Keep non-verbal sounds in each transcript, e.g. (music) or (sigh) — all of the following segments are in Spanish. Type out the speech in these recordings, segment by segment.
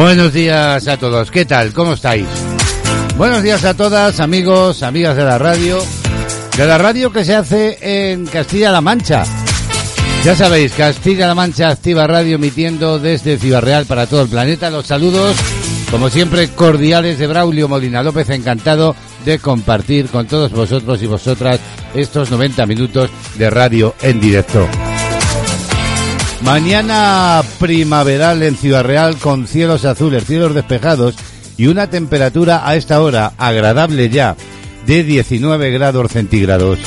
Buenos días a todos, ¿qué tal? ¿Cómo estáis? Buenos días a todas, amigos, amigas de la radio, de la radio que se hace en Castilla-La Mancha. Ya sabéis, Castilla-La Mancha Activa Radio emitiendo desde Ciudad Real para todo el planeta. Los saludos, como siempre, cordiales de Braulio Molina López, encantado de compartir con todos vosotros y vosotras estos 90 minutos de radio en directo. Mañana primaveral en Ciudad Real con cielos azules, cielos despejados y una temperatura a esta hora agradable ya de 19 grados centígrados.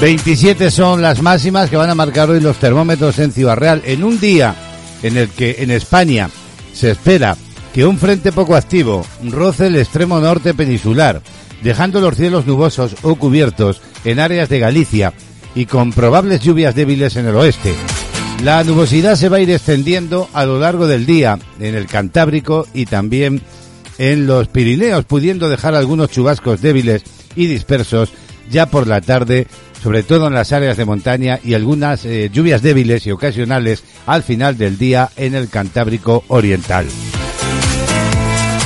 27 son las máximas que van a marcar hoy los termómetros en Ciudad Real en un día en el que en España se espera que un frente poco activo roce el extremo norte peninsular, dejando los cielos nubosos o cubiertos en áreas de Galicia y con probables lluvias débiles en el oeste. La nubosidad se va a ir extendiendo a lo largo del día en el Cantábrico y también en los Pirineos, pudiendo dejar algunos chubascos débiles y dispersos ya por la tarde, sobre todo en las áreas de montaña y algunas eh, lluvias débiles y ocasionales al final del día en el Cantábrico Oriental.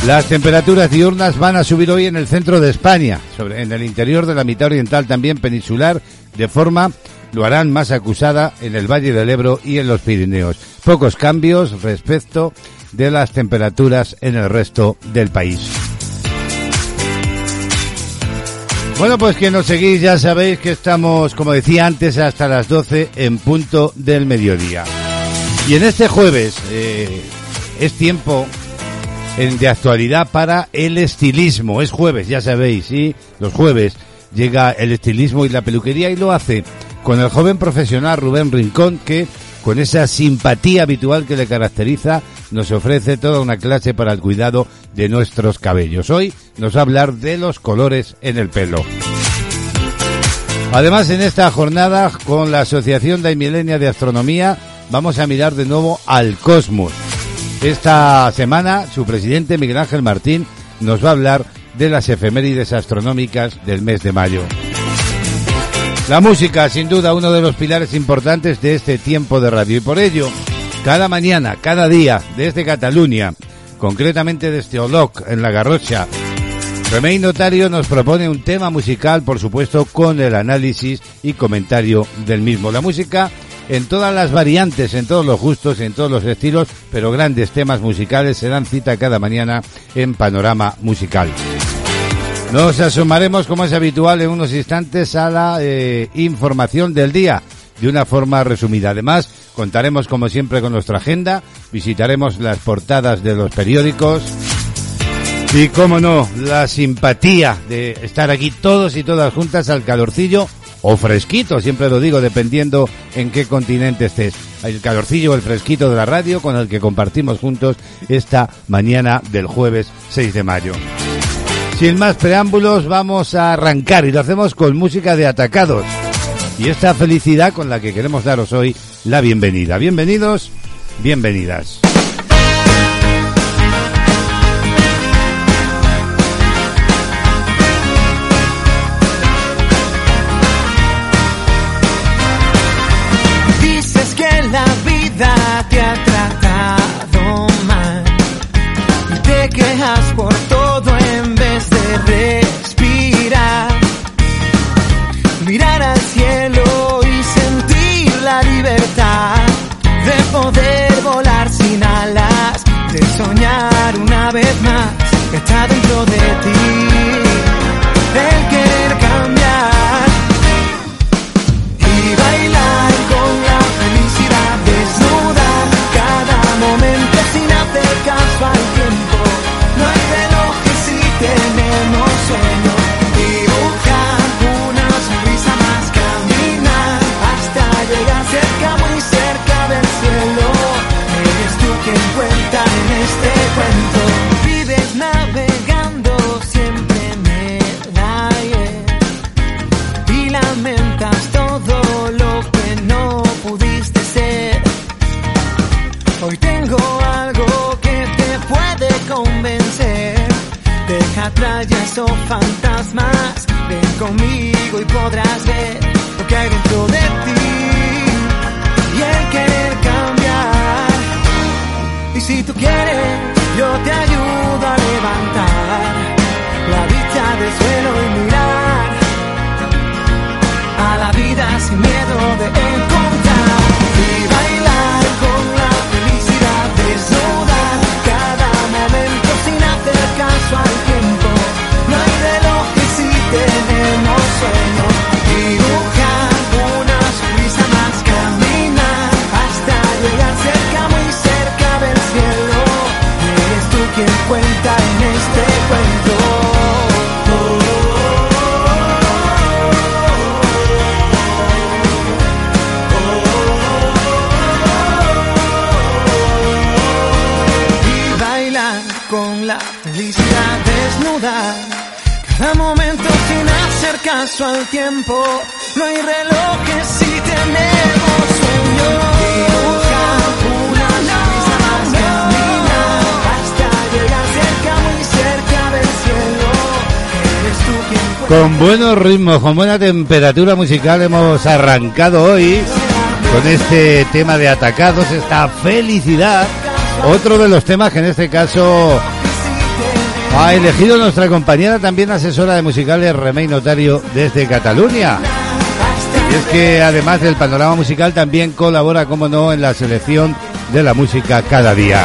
Las temperaturas diurnas van a subir hoy en el centro de España, sobre, en el interior de la mitad oriental también peninsular, de forma lo harán más acusada en el Valle del Ebro y en los Pirineos. Pocos cambios respecto de las temperaturas en el resto del país. Bueno, pues que nos seguís ya sabéis que estamos, como decía antes, hasta las 12 en punto del mediodía. Y en este jueves eh, es tiempo de actualidad para el estilismo. Es jueves, ya sabéis, y los jueves llega el estilismo y la peluquería y lo hace con el joven profesional Rubén Rincón que con esa simpatía habitual que le caracteriza nos ofrece toda una clase para el cuidado de nuestros cabellos. Hoy nos va a hablar de los colores en el pelo. Además, en esta jornada, con la Asociación de Milenia de Astronomía, vamos a mirar de nuevo al cosmos. Esta semana, su presidente Miguel Ángel Martín nos va a hablar de las efemérides astronómicas del mes de mayo. La música, sin duda, uno de los pilares importantes de este tiempo de radio y por ello, cada mañana, cada día, desde Cataluña, concretamente desde Oloc, en La Garrocha, Remey Notario nos propone un tema musical, por supuesto, con el análisis y comentario del mismo. La música en todas las variantes, en todos los gustos, en todos los estilos, pero grandes temas musicales se dan cita cada mañana en Panorama Musical. Nos asomaremos, como es habitual, en unos instantes a la eh, información del día, de una forma resumida. Además, contaremos, como siempre, con nuestra agenda, visitaremos las portadas de los periódicos y, como no, la simpatía de estar aquí todos y todas juntas al calorcillo o fresquito, siempre lo digo, dependiendo en qué continente estés. El calorcillo o el fresquito de la radio con el que compartimos juntos esta mañana del jueves 6 de mayo. Sin más preámbulos, vamos a arrancar y lo hacemos con música de atacados. Y esta felicidad con la que queremos daros hoy la bienvenida. Bienvenidos, bienvenidas. Poder volar sin alas, de soñar una vez más está dentro de ti, o fantasmas. Ven conmigo y podrás ver lo que hay dentro de ti y el querer cambiar. Y si tú quieres, yo te ayudo a levantar la vista del suelo y mirar a la vida sin miedo de encontrar. Con buenos ritmos, con buena temperatura musical hemos arrancado hoy con este tema de atacados, esta felicidad. Otro de los temas que en este caso ha elegido nuestra compañera también asesora de musicales Remey Notario desde Cataluña. Y es que además del panorama musical también colabora, como no, en la selección de la música cada día.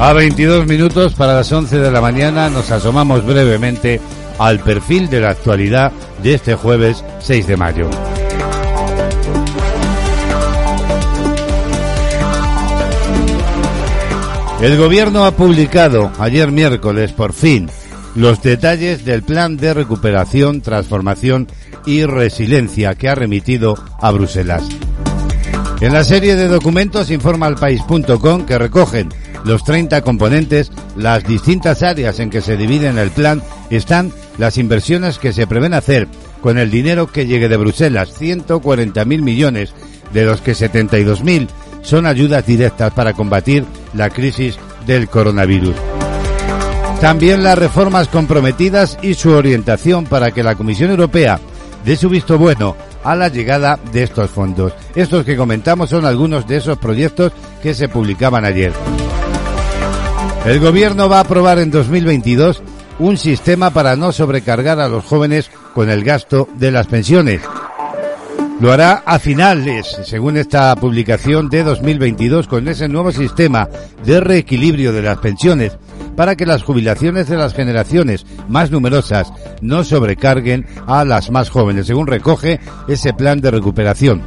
A 22 minutos para las 11 de la mañana nos asomamos brevemente al perfil de la actualidad de este jueves 6 de mayo. El gobierno ha publicado ayer miércoles por fin los detalles del plan de recuperación, transformación y resiliencia que ha remitido a Bruselas. En la serie de documentos informa al país.com que recogen los 30 componentes, las distintas áreas en que se dividen el plan, están las inversiones que se prevén hacer con el dinero que llegue de Bruselas, 140.000 millones, de los que 72.000 son ayudas directas para combatir la crisis del coronavirus. También las reformas comprometidas y su orientación para que la Comisión Europea dé su visto bueno a la llegada de estos fondos. Estos que comentamos son algunos de esos proyectos que se publicaban ayer. El gobierno va a aprobar en 2022 un sistema para no sobrecargar a los jóvenes con el gasto de las pensiones. Lo hará a finales, según esta publicación de 2022, con ese nuevo sistema de reequilibrio de las pensiones, para que las jubilaciones de las generaciones más numerosas no sobrecarguen a las más jóvenes, según recoge ese plan de recuperación.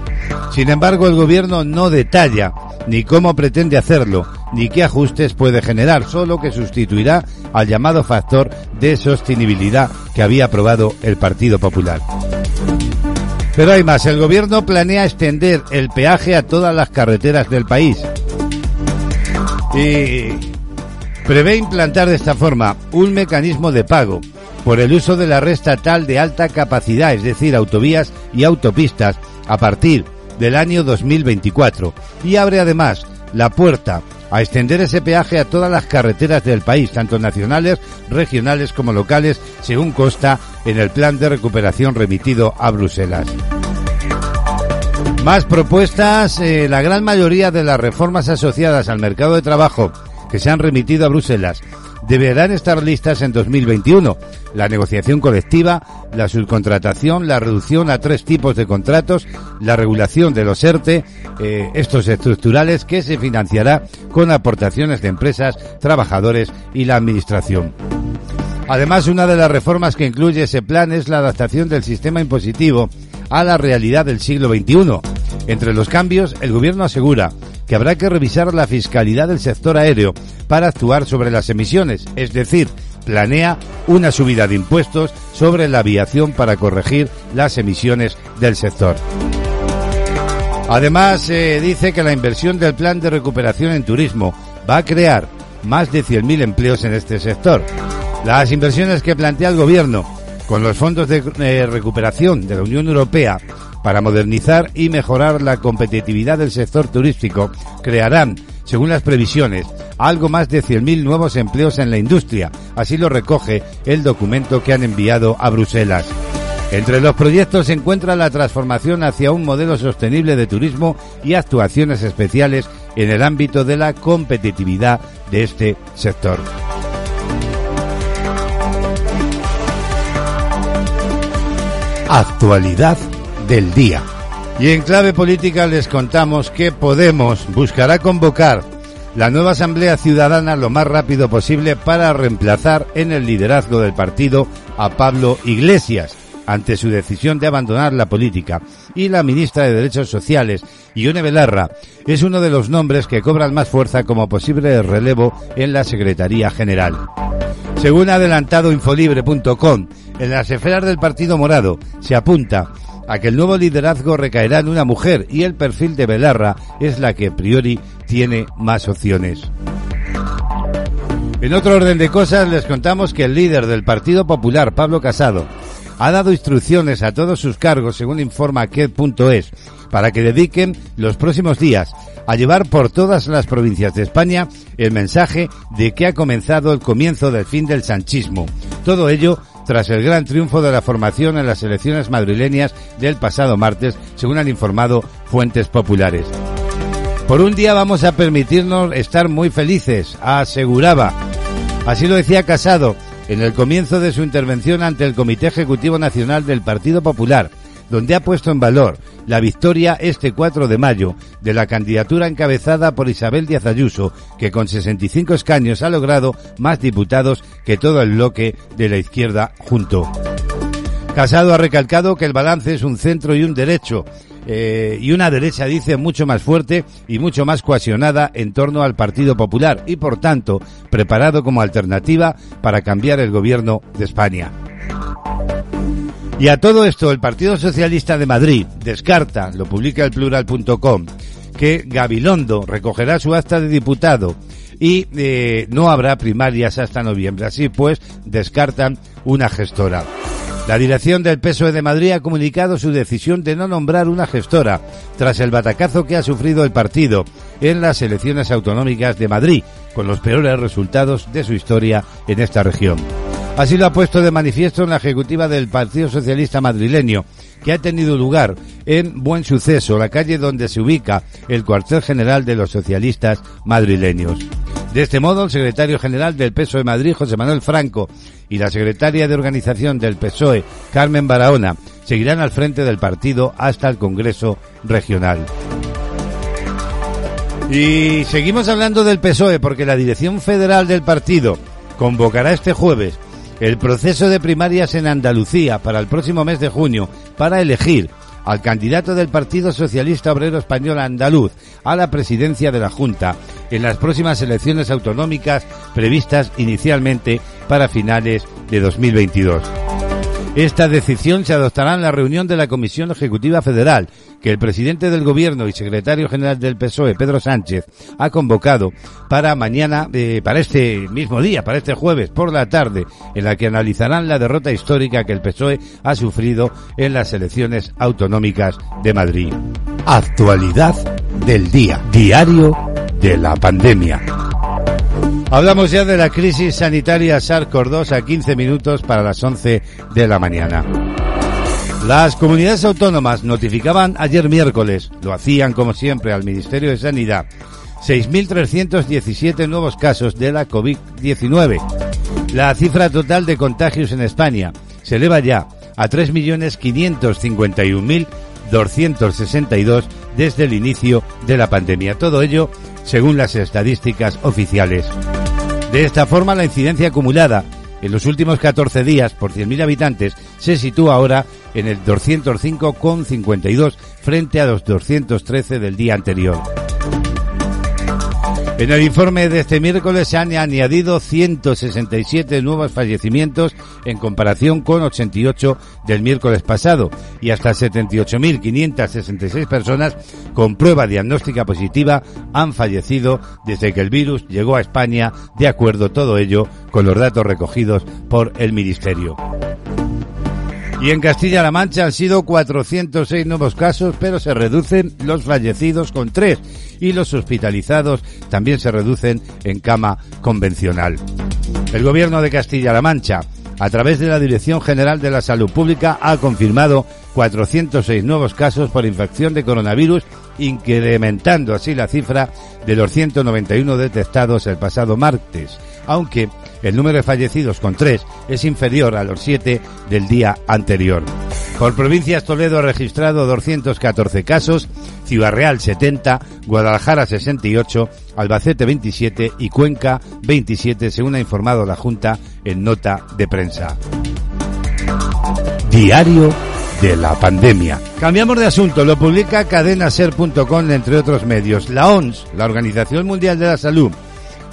Sin embargo, el gobierno no detalla ni cómo pretende hacerlo, ni qué ajustes puede generar, solo que sustituirá al llamado factor de sostenibilidad que había aprobado el Partido Popular. Pero hay más, el gobierno planea extender el peaje a todas las carreteras del país. Y prevé implantar de esta forma un mecanismo de pago por el uso de la red estatal de alta capacidad, es decir, autovías y autopistas, a partir del año 2024. Y abre además la puerta a extender ese peaje a todas las carreteras del país, tanto nacionales, regionales como locales, según consta en el plan de recuperación remitido a Bruselas. Más propuestas, eh, la gran mayoría de las reformas asociadas al mercado de trabajo que se han remitido a Bruselas deberán estar listas en 2021. La negociación colectiva, la subcontratación, la reducción a tres tipos de contratos, la regulación de los ERTE, eh, estos estructurales que se financiará con aportaciones de empresas, trabajadores y la administración. Además, una de las reformas que incluye ese plan es la adaptación del sistema impositivo a la realidad del siglo XXI. Entre los cambios, el gobierno asegura que habrá que revisar la fiscalidad del sector aéreo para actuar sobre las emisiones, es decir, planea una subida de impuestos sobre la aviación para corregir las emisiones del sector. Además, se dice que la inversión del plan de recuperación en turismo va a crear más de 100.000 empleos en este sector. Las inversiones que plantea el Gobierno con los fondos de eh, recuperación de la Unión Europea para modernizar y mejorar la competitividad del sector turístico crearán, según las previsiones, algo más de 100.000 nuevos empleos en la industria. Así lo recoge el documento que han enviado a Bruselas. Entre los proyectos se encuentra la transformación hacia un modelo sostenible de turismo y actuaciones especiales en el ámbito de la competitividad de este sector. Actualidad del día. Y en clave política les contamos que Podemos buscará convocar la nueva Asamblea Ciudadana lo más rápido posible para reemplazar en el liderazgo del partido a Pablo Iglesias ante su decisión de abandonar la política. Y la ministra de Derechos Sociales, Ione Belarra, es uno de los nombres que cobran más fuerza como posible relevo en la Secretaría General. Según ha adelantado infolibre.com, en las esferas del Partido Morado se apunta a que el nuevo liderazgo recaerá en una mujer y el perfil de Belarra es la que a priori tiene más opciones. En otro orden de cosas les contamos que el líder del Partido Popular, Pablo Casado, ha dado instrucciones a todos sus cargos, según informa Qued.es, para que dediquen los próximos días a llevar por todas las provincias de España el mensaje de que ha comenzado el comienzo del fin del sanchismo. Todo ello tras el gran triunfo de la formación en las elecciones madrileñas del pasado martes, según han informado fuentes populares. Por un día vamos a permitirnos estar muy felices, aseguraba. Así lo decía Casado en el comienzo de su intervención ante el Comité Ejecutivo Nacional del Partido Popular, donde ha puesto en valor la victoria este 4 de mayo de la candidatura encabezada por Isabel Díaz Ayuso, que con 65 escaños ha logrado más diputados que todo el bloque de la izquierda junto. Casado ha recalcado que el balance es un centro y un derecho, eh, y una derecha, dice, mucho más fuerte y mucho más cohesionada en torno al Partido Popular y, por tanto, preparado como alternativa para cambiar el gobierno de España. Y a todo esto, el Partido Socialista de Madrid descarta, lo publica el plural.com, que Gabilondo recogerá su acta de diputado y eh, no habrá primarias hasta noviembre. Así pues, descartan una gestora. La dirección del PSOE de Madrid ha comunicado su decisión de no nombrar una gestora tras el batacazo que ha sufrido el partido en las elecciones autonómicas de Madrid, con los peores resultados de su historia en esta región. Así lo ha puesto de manifiesto en la ejecutiva del Partido Socialista madrileño, que ha tenido lugar en Buen Suceso, la calle donde se ubica el cuartel general de los socialistas madrileños. De este modo, el secretario general del PSOE de Madrid, José Manuel Franco, y la secretaria de organización del PSOE, Carmen Barahona, seguirán al frente del partido hasta el Congreso Regional. Y seguimos hablando del PSOE porque la Dirección Federal del partido convocará este jueves el proceso de primarias en Andalucía para el próximo mes de junio para elegir al candidato del Partido Socialista Obrero Español Andaluz a la presidencia de la Junta en las próximas elecciones autonómicas previstas inicialmente para finales de 2022. Esta decisión se adoptará en la reunión de la Comisión Ejecutiva Federal, que el presidente del Gobierno y secretario general del PSOE, Pedro Sánchez, ha convocado para mañana, eh, para este mismo día, para este jueves por la tarde, en la que analizarán la derrota histórica que el PSOE ha sufrido en las elecciones autonómicas de Madrid. Actualidad del día, diario de la pandemia. Hablamos ya de la crisis sanitaria SARS-CoV-2 a 15 minutos para las 11 de la mañana. Las comunidades autónomas notificaban ayer miércoles, lo hacían como siempre al Ministerio de Sanidad, 6.317 nuevos casos de la COVID-19. La cifra total de contagios en España se eleva ya a 3.551.262 desde el inicio de la pandemia. Todo ello según las estadísticas oficiales. De esta forma, la incidencia acumulada en los últimos 14 días por 100.000 habitantes se sitúa ahora en el 205,52 frente a los 213 del día anterior. En el informe de este miércoles se han añadido 167 nuevos fallecimientos en comparación con 88 del miércoles pasado y hasta 78.566 personas con prueba diagnóstica positiva han fallecido desde que el virus llegó a España, de acuerdo todo ello con los datos recogidos por el Ministerio. Y en Castilla-La Mancha han sido 406 nuevos casos, pero se reducen los fallecidos con tres y los hospitalizados también se reducen en cama convencional. El gobierno de Castilla-La Mancha, a través de la Dirección General de la Salud Pública, ha confirmado 406 nuevos casos por infección de coronavirus, incrementando así la cifra de los 191 detectados el pasado martes, aunque el número de fallecidos con tres es inferior a los siete del día anterior. Por provincias, Toledo ha registrado 214 casos, Ciudad Real 70, Guadalajara 68, Albacete 27 y Cuenca 27, según ha informado la Junta en nota de prensa. Diario de la pandemia. Cambiamos de asunto, lo publica cadenaser.com entre otros medios. La ONS, la Organización Mundial de la Salud,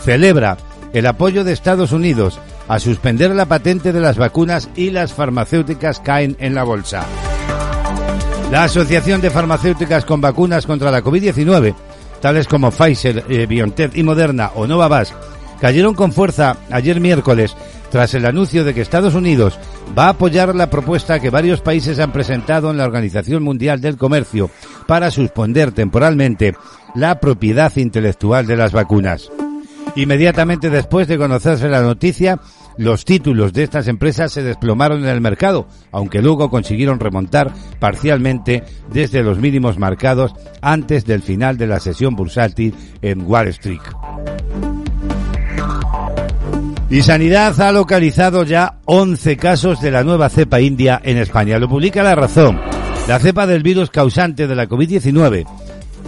celebra el apoyo de Estados Unidos a suspender la patente de las vacunas y las farmacéuticas caen en la bolsa. La Asociación de Farmacéuticas con Vacunas contra la COVID-19, tales como Pfizer, eh, BioNTech y Moderna o Novavax, cayeron con fuerza ayer miércoles tras el anuncio de que Estados Unidos va a apoyar la propuesta que varios países han presentado en la Organización Mundial del Comercio para suspender temporalmente la propiedad intelectual de las vacunas. Inmediatamente después de conocerse la noticia, los títulos de estas empresas se desplomaron en el mercado, aunque luego consiguieron remontar parcialmente desde los mínimos marcados antes del final de la sesión bursátil en Wall Street. Y Sanidad ha localizado ya 11 casos de la nueva cepa india en España. Lo publica La Razón. La cepa del virus causante de la COVID-19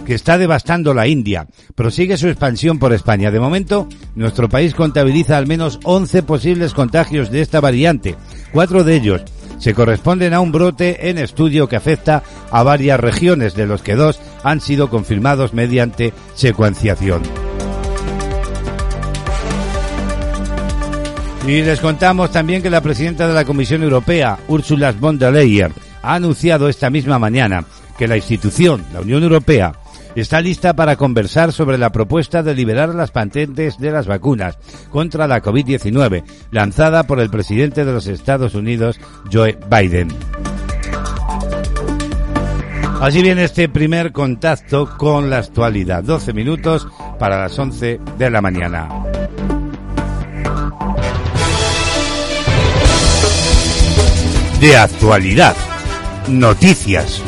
que está devastando la India. Prosigue su expansión por España. De momento, nuestro país contabiliza al menos 11 posibles contagios de esta variante. Cuatro de ellos se corresponden a un brote en estudio que afecta a varias regiones, de los que dos han sido confirmados mediante secuenciación. Y les contamos también que la presidenta de la Comisión Europea, Ursula von der Leyen, ha anunciado esta misma mañana que la institución, la Unión Europea, está lista para conversar sobre la propuesta de liberar las patentes de las vacunas contra la COVID-19, lanzada por el presidente de los Estados Unidos, Joe Biden. Así viene este primer contacto con la actualidad. 12 minutos para las 11 de la mañana. De actualidad. Noticias.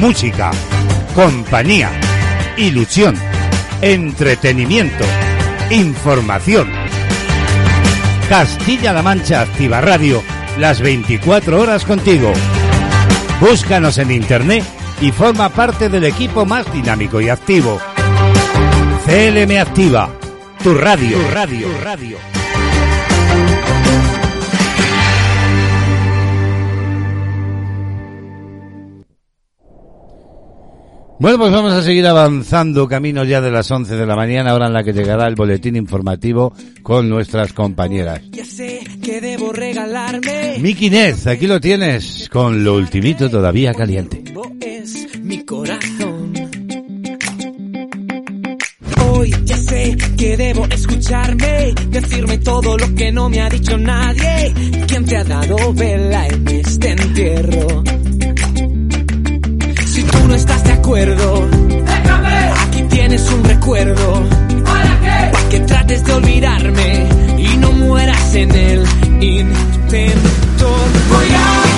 Música, compañía, ilusión, entretenimiento, información. Castilla-La Mancha Activa Radio, las 24 horas contigo. Búscanos en internet y forma parte del equipo más dinámico y activo. CLM Activa, tu radio, radio, tu radio. Bueno, pues vamos a seguir avanzando camino ya de las 11 de la mañana, hora en la que llegará el boletín informativo con nuestras compañeras. Ya sé que debo regalarme. Miki Nez, aquí lo tienes, con lo ultimito todavía caliente. Es mi corazón. Hoy ya sé que debo escucharme, decirme todo lo que no me ha dicho nadie. ¿Quién te ha dado vela en este entierro? Tú no estás de acuerdo, déjame. Aquí tienes un recuerdo. ¿Para qué? Para que trates de olvidarme y no mueras en el intento. Voy a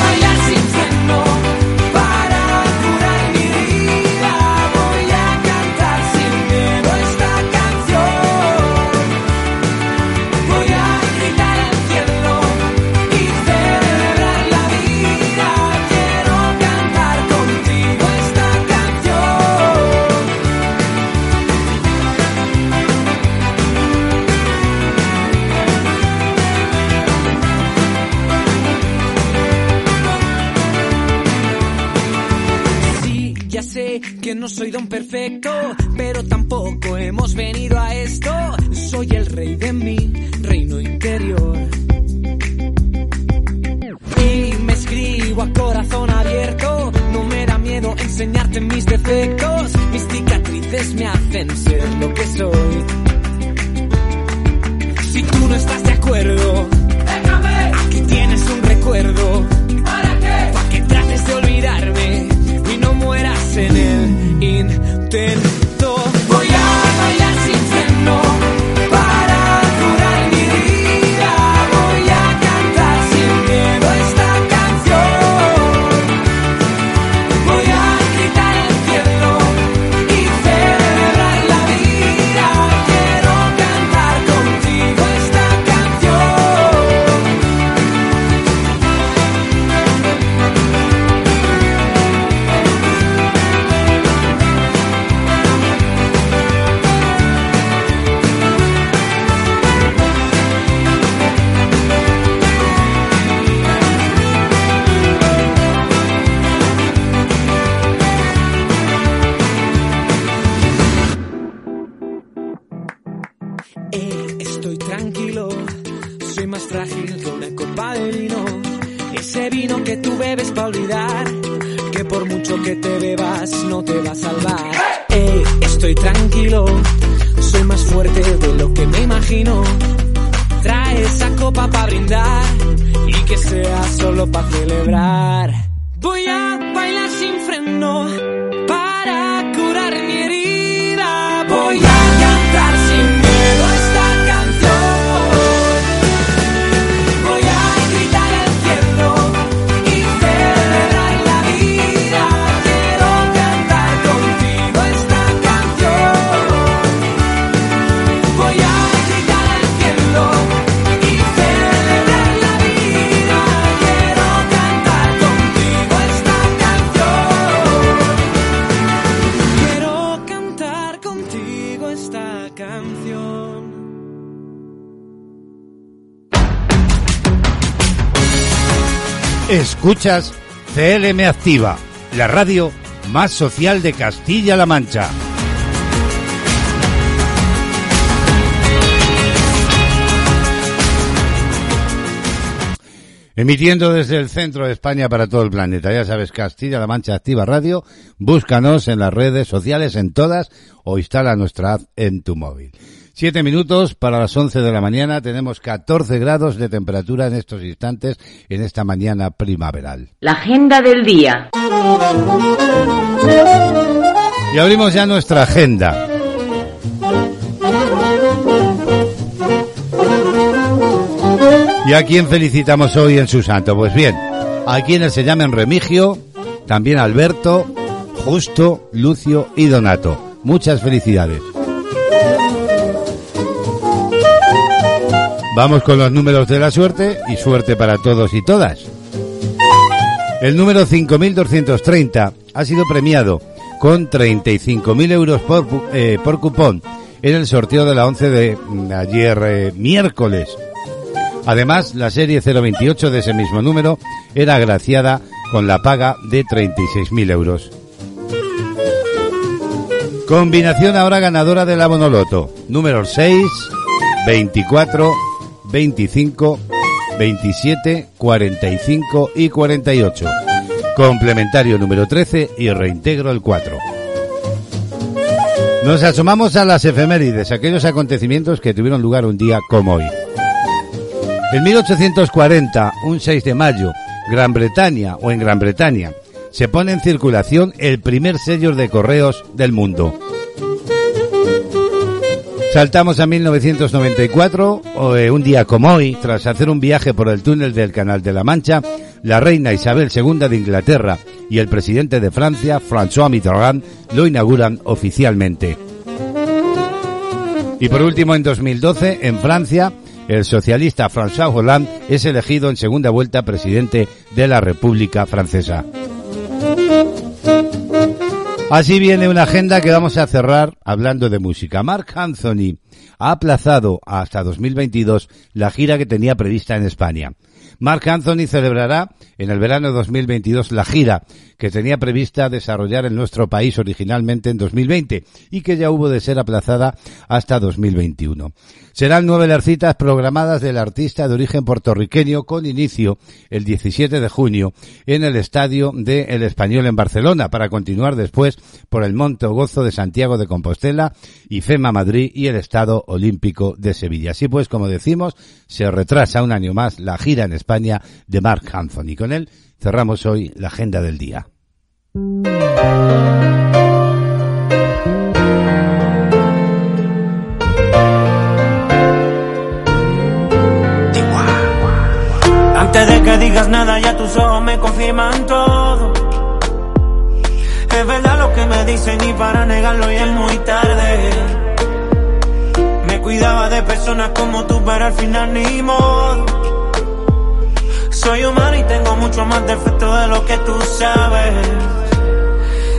no soy don perfecto, pero tampoco hemos venido a esto. Soy el rey de mi reino interior. Y me escribo a corazón abierto, no me da miedo enseñarte mis defectos. Mis cicatrices me hacen ser lo que soy. Si tú no estás de acuerdo, aquí tienes un recuerdo. Intento. Más frágil que una copa de vino. Ese vino que tú bebes para olvidar, que por mucho que te bebas no te va a salvar. Eh, estoy tranquilo, soy más fuerte de lo que me imagino. Trae esa copa para brindar y que sea solo para celebrar. Voy a bailar sin freno Escuchas CLM Activa, la radio más social de Castilla-La Mancha. Emitiendo desde el centro de España para todo el planeta. Ya sabes, Castilla-La Mancha Activa Radio. Búscanos en las redes sociales, en todas, o instala nuestra app en tu móvil. Siete minutos para las once de la mañana. Tenemos 14 grados de temperatura en estos instantes, en esta mañana primaveral. La agenda del día. Y abrimos ya nuestra agenda. ¿Y a quién felicitamos hoy en su santo? Pues bien, a quienes se llamen Remigio, también Alberto, Justo, Lucio y Donato. Muchas felicidades. Vamos con los números de la suerte y suerte para todos y todas. El número 5230 ha sido premiado con 35.000 euros por, eh, por cupón en el sorteo de la 11 de mm, ayer eh, miércoles. Además, la serie 028 de ese mismo número era agraciada con la paga de 36.000 euros. Combinación ahora ganadora de la Bonoloto. Números 6, 24, 25, 27, 45 y 48. Complementario número 13 y reintegro el 4. Nos asomamos a las efemérides, aquellos acontecimientos que tuvieron lugar un día como hoy. En 1840, un 6 de mayo, Gran Bretaña o en Gran Bretaña, se pone en circulación el primer sello de correos del mundo. Saltamos a 1994, o, eh, un día como hoy, tras hacer un viaje por el túnel del Canal de la Mancha, la reina Isabel II de Inglaterra y el presidente de Francia, François Mitterrand, lo inauguran oficialmente. Y por último, en 2012, en Francia, el socialista François Hollande es elegido en segunda vuelta presidente de la República Francesa. Así viene una agenda que vamos a cerrar hablando de música. Mark Anthony ha aplazado hasta 2022 la gira que tenía prevista en España. Mark Anthony celebrará en el verano de 2022 la gira que tenía prevista desarrollar en nuestro país originalmente en 2020 y que ya hubo de ser aplazada hasta 2021. Serán nueve las citas programadas del artista de origen puertorriqueño con inicio el 17 de junio en el estadio de El Español en Barcelona para continuar después por el Monte Gozo de Santiago de Compostela y FEMA Madrid y el Estado Olímpico de Sevilla. Así pues, como decimos, se retrasa un año más la gira en España de Mark Anthony. Con él cerramos hoy la agenda del día. Antes de que digas nada, ya tus ojos me confirman todo. Es verdad lo que me dicen y para negarlo ya es muy tarde. Me cuidaba de personas como tú, pero al final ni modo. Soy humano y tengo mucho más defectos de lo que tú sabes.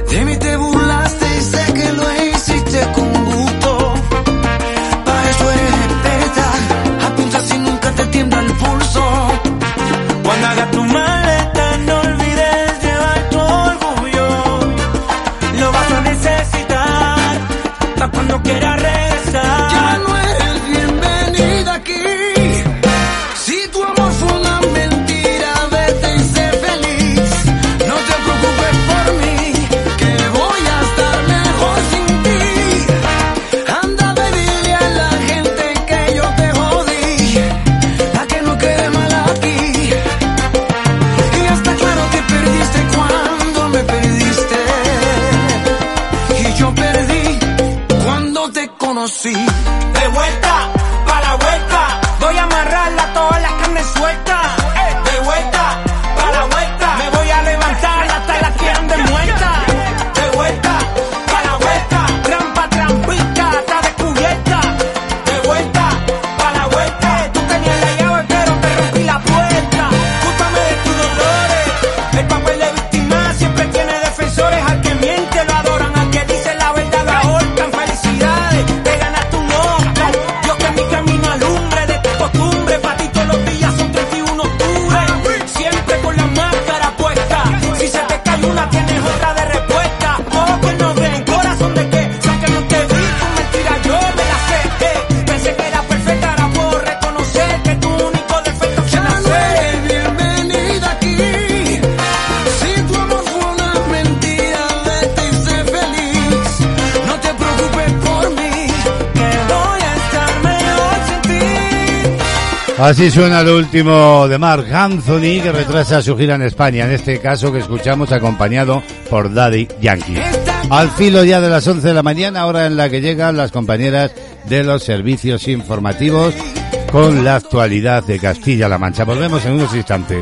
De mí te burlaste y sé que lo hiciste con Hagas tu maleta, no olvides llevar tu orgullo. Lo vas a necesitar. Para cuando quieras Así suena el último de Mark Anthony que retrasa su gira en España, en este caso que escuchamos acompañado por Daddy Yankee. Al filo ya de las 11 de la mañana, hora en la que llegan las compañeras de los servicios informativos con la actualidad de Castilla-La Mancha. Volvemos en unos instantes.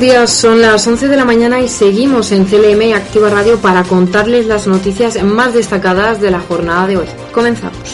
Días, son las 11 de la mañana y seguimos en CLM Activa Radio para contarles las noticias más destacadas de la jornada de hoy. Comenzamos.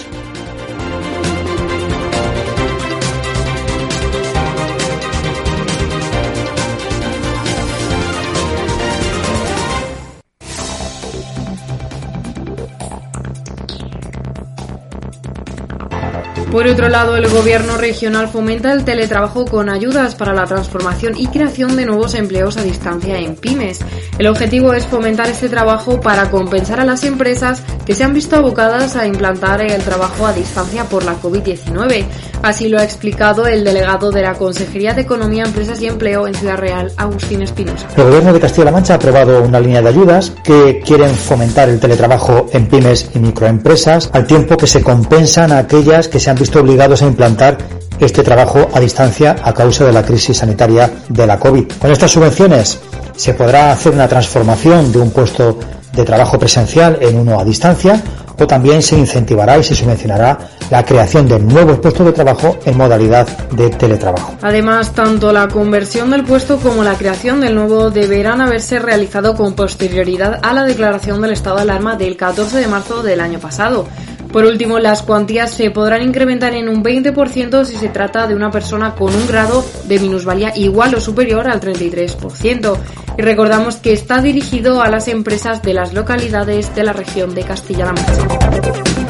Por otro lado, el gobierno regional fomenta el teletrabajo con ayudas para la transformación y creación de nuevos empleos a distancia en pymes. El objetivo es fomentar este trabajo para compensar a las empresas que se han visto abocadas a implantar el trabajo a distancia por la COVID-19. Así lo ha explicado el delegado de la Consejería de Economía, Empresas y Empleo en Ciudad Real, Agustín Espinosa. El Gobierno de Castilla-La Mancha ha aprobado una línea de ayudas que quieren fomentar el teletrabajo en pymes y microempresas, al tiempo que se compensan a aquellas que se han visto obligados a implantar este trabajo a distancia a causa de la crisis sanitaria de la COVID. Con estas subvenciones se podrá hacer una transformación de un puesto de trabajo presencial en uno a distancia o también se incentivará y se subvencionará la creación de nuevos puestos de trabajo en modalidad de teletrabajo. Además, tanto la conversión del puesto como la creación del nuevo deberán haberse realizado con posterioridad a la declaración del estado de alarma del 14 de marzo del año pasado. Por último, las cuantías se podrán incrementar en un 20% si se trata de una persona con un grado de minusvalía igual o superior al 33%. Y recordamos que está dirigido a las empresas de las localidades de la región de Castilla-La Mancha.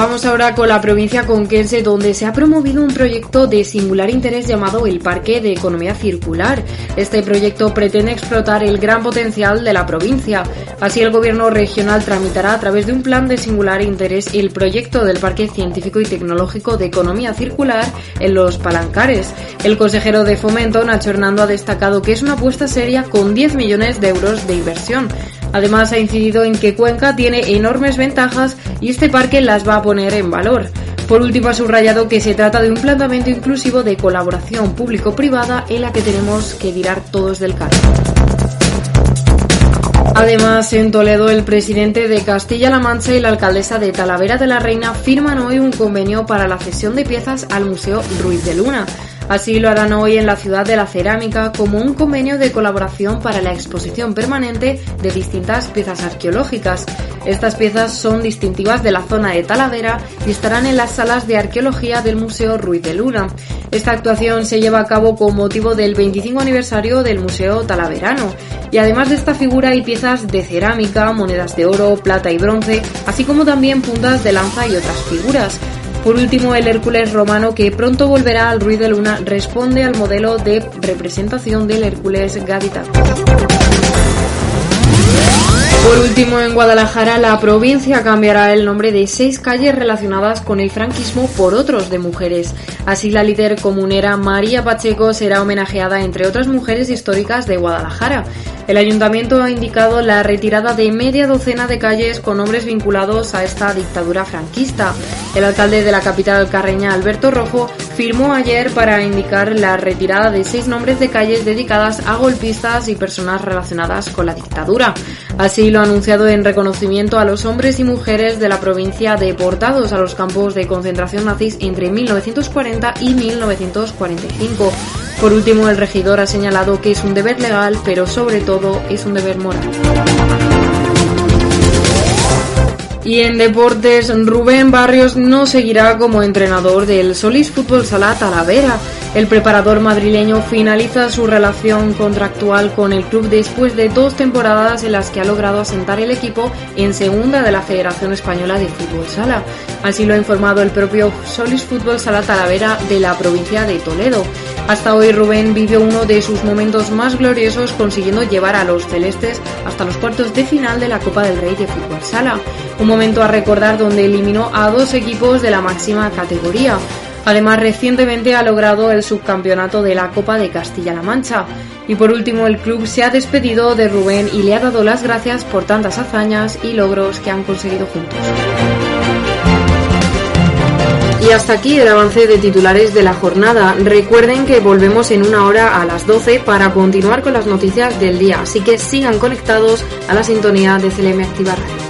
Vamos ahora con la provincia conquense donde se ha promovido un proyecto de singular interés llamado el Parque de Economía Circular. Este proyecto pretende explotar el gran potencial de la provincia. Así el gobierno regional tramitará a través de un plan de singular interés el proyecto del Parque Científico y Tecnológico de Economía Circular en Los Palancares. El consejero de Fomento, Nacho Hernando, ha destacado que es una apuesta seria con 10 millones de euros de inversión. Además, ha incidido en que Cuenca tiene enormes ventajas y este parque las va a poner en valor. Por último, ha subrayado que se trata de un planteamiento inclusivo de colaboración público-privada en la que tenemos que tirar todos del carro. Además, en Toledo, el presidente de Castilla-La Mancha y la alcaldesa de Talavera de la Reina firman hoy un convenio para la cesión de piezas al Museo Ruiz de Luna. Así lo harán hoy en la ciudad de la cerámica como un convenio de colaboración para la exposición permanente de distintas piezas arqueológicas. Estas piezas son distintivas de la zona de Talavera y estarán en las salas de arqueología del Museo Ruiz de Luna. Esta actuación se lleva a cabo con motivo del 25 aniversario del Museo Talaverano. Y además de esta figura hay piezas de cerámica, monedas de oro, plata y bronce, así como también puntas de lanza y otras figuras. Por último, el Hércules romano, que pronto volverá al Ruiz de Luna, responde al modelo de representación del Hércules gaditano. Por último, en Guadalajara, la provincia cambiará el nombre de seis calles relacionadas con el franquismo por otros de mujeres. Así, la líder comunera María Pacheco será homenajeada entre otras mujeres históricas de Guadalajara. El ayuntamiento ha indicado la retirada de media docena de calles con nombres vinculados a esta dictadura franquista. El alcalde de la capital carreña, Alberto Rojo, firmó ayer para indicar la retirada de seis nombres de calles dedicadas a golpistas y personas relacionadas con la dictadura. Así lo ha anunciado en reconocimiento a los hombres y mujeres de la provincia deportados a los campos de concentración nazis entre 1940 y 1945. Por último, el regidor ha señalado que es un deber legal, pero sobre todo es un deber moral. Y en deportes, Rubén Barrios no seguirá como entrenador del Solís Fútbol Sala Talavera. El preparador madrileño finaliza su relación contractual con el club después de dos temporadas en las que ha logrado asentar el equipo en segunda de la Federación Española de Fútbol Sala. Así lo ha informado el propio Solís Fútbol Sala Talavera de la provincia de Toledo. Hasta hoy Rubén vivió uno de sus momentos más gloriosos consiguiendo llevar a los celestes hasta los cuartos de final de la Copa del Rey de Fútbol Sala. Momento a recordar donde eliminó a dos equipos de la máxima categoría. Además, recientemente ha logrado el subcampeonato de la Copa de Castilla-La Mancha. Y por último, el club se ha despedido de Rubén y le ha dado las gracias por tantas hazañas y logros que han conseguido juntos. Y hasta aquí el avance de titulares de la jornada. Recuerden que volvemos en una hora a las 12 para continuar con las noticias del día, así que sigan conectados a la sintonía de CLM Activa Radio.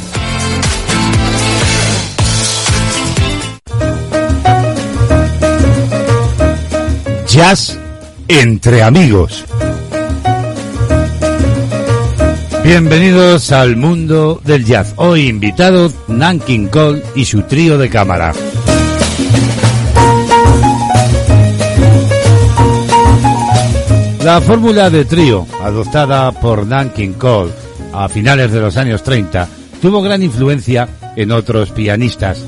Jazz entre amigos. Bienvenidos al mundo del jazz. Hoy invitado Nankin Cole y su trío de cámara. La fórmula de trío, adoptada por Nankin Cole a finales de los años 30, tuvo gran influencia en otros pianistas.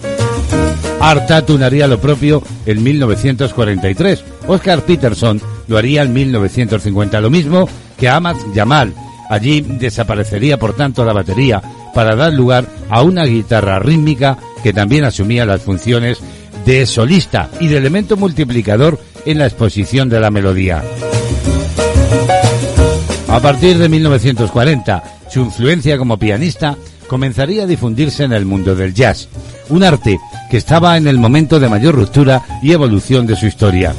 Art Tatum haría lo propio en 1943. Oscar Peterson lo haría en 1950. Lo mismo que Ahmad Jamal, Allí desaparecería, por tanto, la batería para dar lugar a una guitarra rítmica que también asumía las funciones de solista y de elemento multiplicador en la exposición de la melodía. A partir de 1940, su influencia como pianista comenzaría a difundirse en el mundo del jazz, un arte que estaba en el momento de mayor ruptura y evolución de su historia.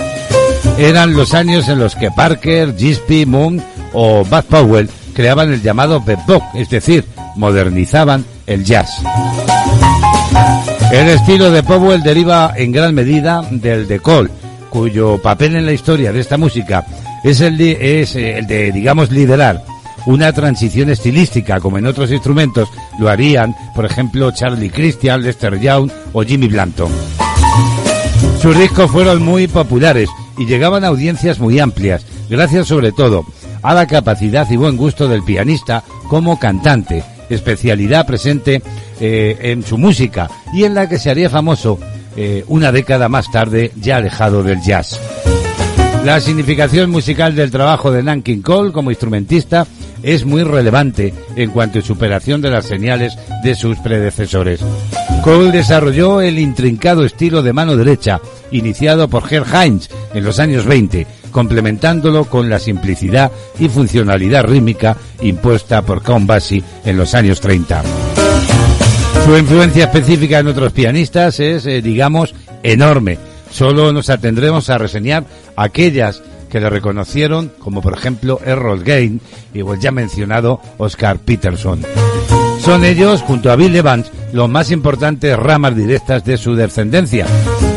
Eran los años en los que Parker, Gillespie, Moon o Bud Powell creaban el llamado bebop, es decir, modernizaban el jazz. El estilo de Powell deriva en gran medida del de Cole, cuyo papel en la historia de esta música es el de, es eh, el de digamos, liderar una transición estilística, como en otros instrumentos lo harían, por ejemplo, Charlie Christian, Lester Young o Jimmy Blanton. Sus discos fueron muy populares y llegaban a audiencias muy amplias, gracias sobre todo a la capacidad y buen gusto del pianista como cantante, especialidad presente eh, en su música y en la que se haría famoso eh, una década más tarde ya alejado del jazz. La significación musical del trabajo de Nankin Cole como instrumentista es muy relevante en cuanto a superación de las señales de sus predecesores. Cole desarrolló el intrincado estilo de mano derecha, iniciado por Herr Heinz en los años 20, complementándolo con la simplicidad y funcionalidad rítmica impuesta por Count Basie en los años 30. Su influencia específica en otros pianistas es, eh, digamos, enorme. Solo nos atendremos a reseñar aquellas que le reconocieron, como por ejemplo Errol Gain y el ya mencionado Oscar Peterson. Son ellos, junto a Bill Evans, los más importantes ramas directas de su descendencia.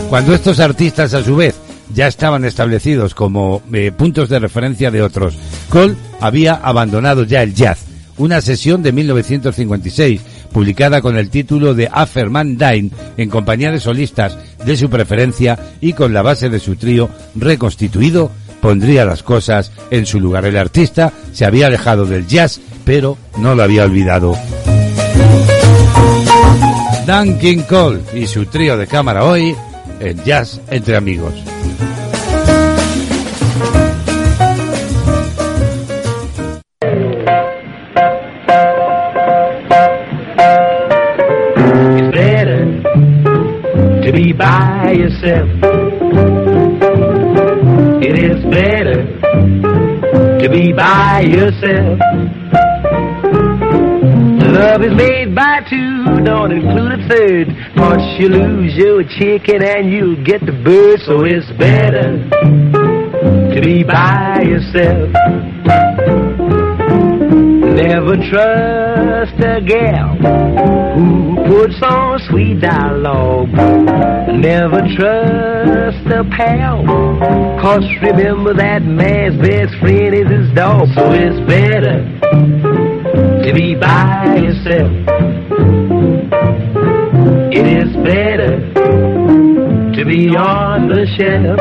Cuando estos artistas, a su vez, ya estaban establecidos como eh, puntos de referencia de otros. Cole había abandonado ya el jazz. Una sesión de 1956, publicada con el título de After Man Dine, en compañía de solistas de su preferencia y con la base de su trío reconstituido, pondría las cosas en su lugar. El artista se había alejado del jazz, pero no lo había olvidado. Dan King Cole y su trío de cámara hoy en Jazz entre amigos. It is better to be by yourself. Love is made by two, don't include a third. Once you lose your chicken and you get the bird, so it's better to be by yourself. Never trust a gal who puts on sweet dialogue. Never trust a pal, cause remember that man's best friend is his dog. So it's better to be by yourself. It is better to be on the shelf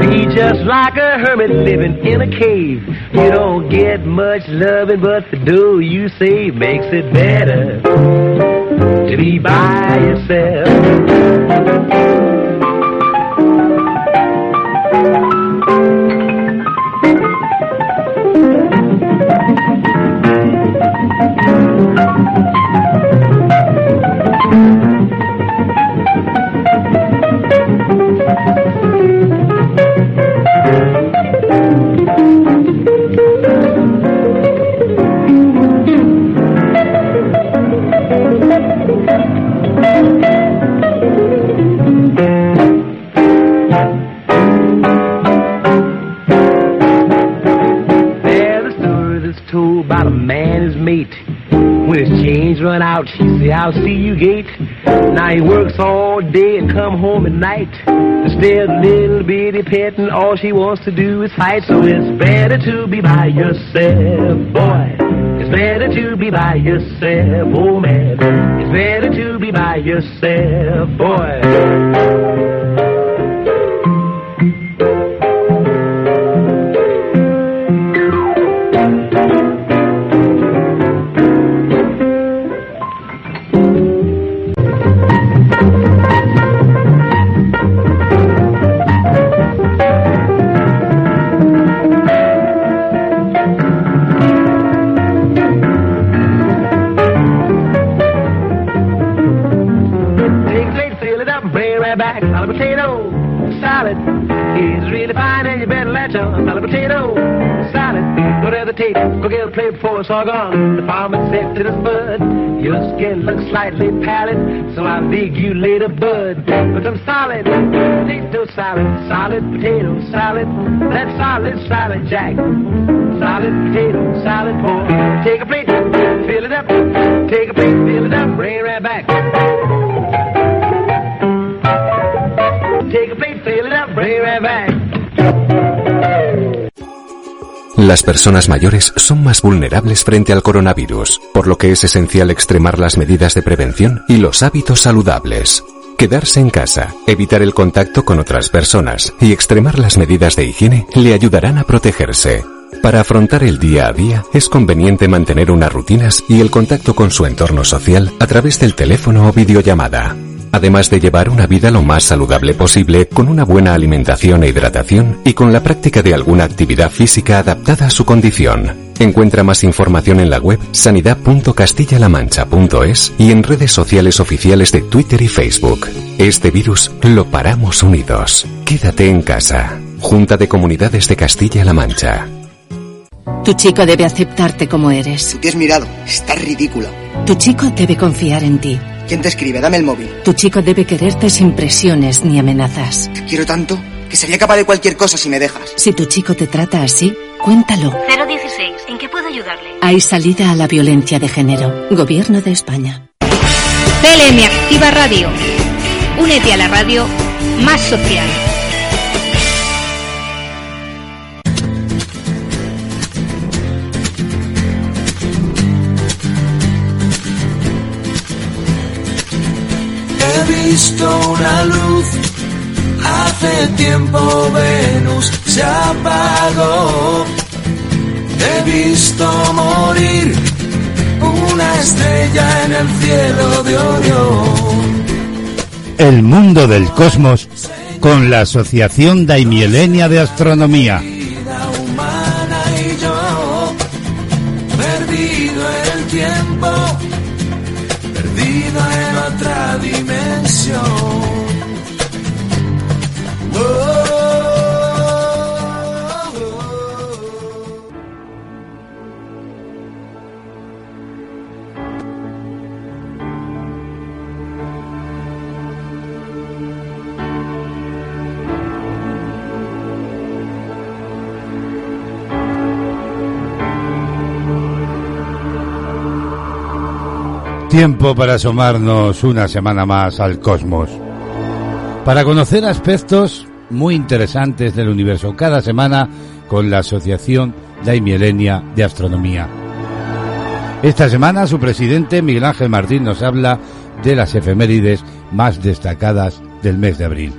Be just like a hermit living in a cave. You don't get much loving, but the dough you save makes it better to be by yourself. He works all day and come home at night. Instead little bitty pet and all she wants to do is fight. So it's better to be by yourself, boy. It's better to be by yourself, oh man. It's better to be by yourself, boy. Hesitate. Go get a plate before it's all gone. The farmer said to the bud, your skin looks slightly pallid, so I think you later, bud. But some solid potato salad, solid potato salad, that's solid salad, Jack. Solid potato salad, boy. Take a plate, Las personas mayores son más vulnerables frente al coronavirus, por lo que es esencial extremar las medidas de prevención y los hábitos saludables. Quedarse en casa, evitar el contacto con otras personas y extremar las medidas de higiene le ayudarán a protegerse. Para afrontar el día a día es conveniente mantener unas rutinas y el contacto con su entorno social a través del teléfono o videollamada. Además de llevar una vida lo más saludable posible con una buena alimentación e hidratación y con la práctica de alguna actividad física adaptada a su condición. Encuentra más información en la web sanidad.castillalamancha.es y en redes sociales oficiales de Twitter y Facebook. Este virus lo paramos unidos. Quédate en casa. Junta de Comunidades de Castilla-La Mancha. Tu chico debe aceptarte como eres. Te has mirado. Estás ridícula. Tu chico debe confiar en ti. ¿Quién te escribe? Dame el móvil. Tu chico debe quererte sin presiones ni amenazas. Te quiero tanto que sería capaz de cualquier cosa si me dejas. Si tu chico te trata así, cuéntalo. 016. ¿En qué puedo ayudarle? Hay salida a la violencia de género. Gobierno de España. CLM Activa Radio. Únete a la radio más social. Visto una luz, hace tiempo Venus se apagó. He visto morir una estrella en el cielo de Orión. El mundo del cosmos con la Asociación Daimielenia de Astronomía. show. Tiempo para asomarnos una semana más al cosmos. Para conocer aspectos muy interesantes del universo cada semana con la Asociación Daimielenia de Astronomía. Esta semana su presidente Miguel Ángel Martín nos habla de las efemérides más destacadas del mes de abril.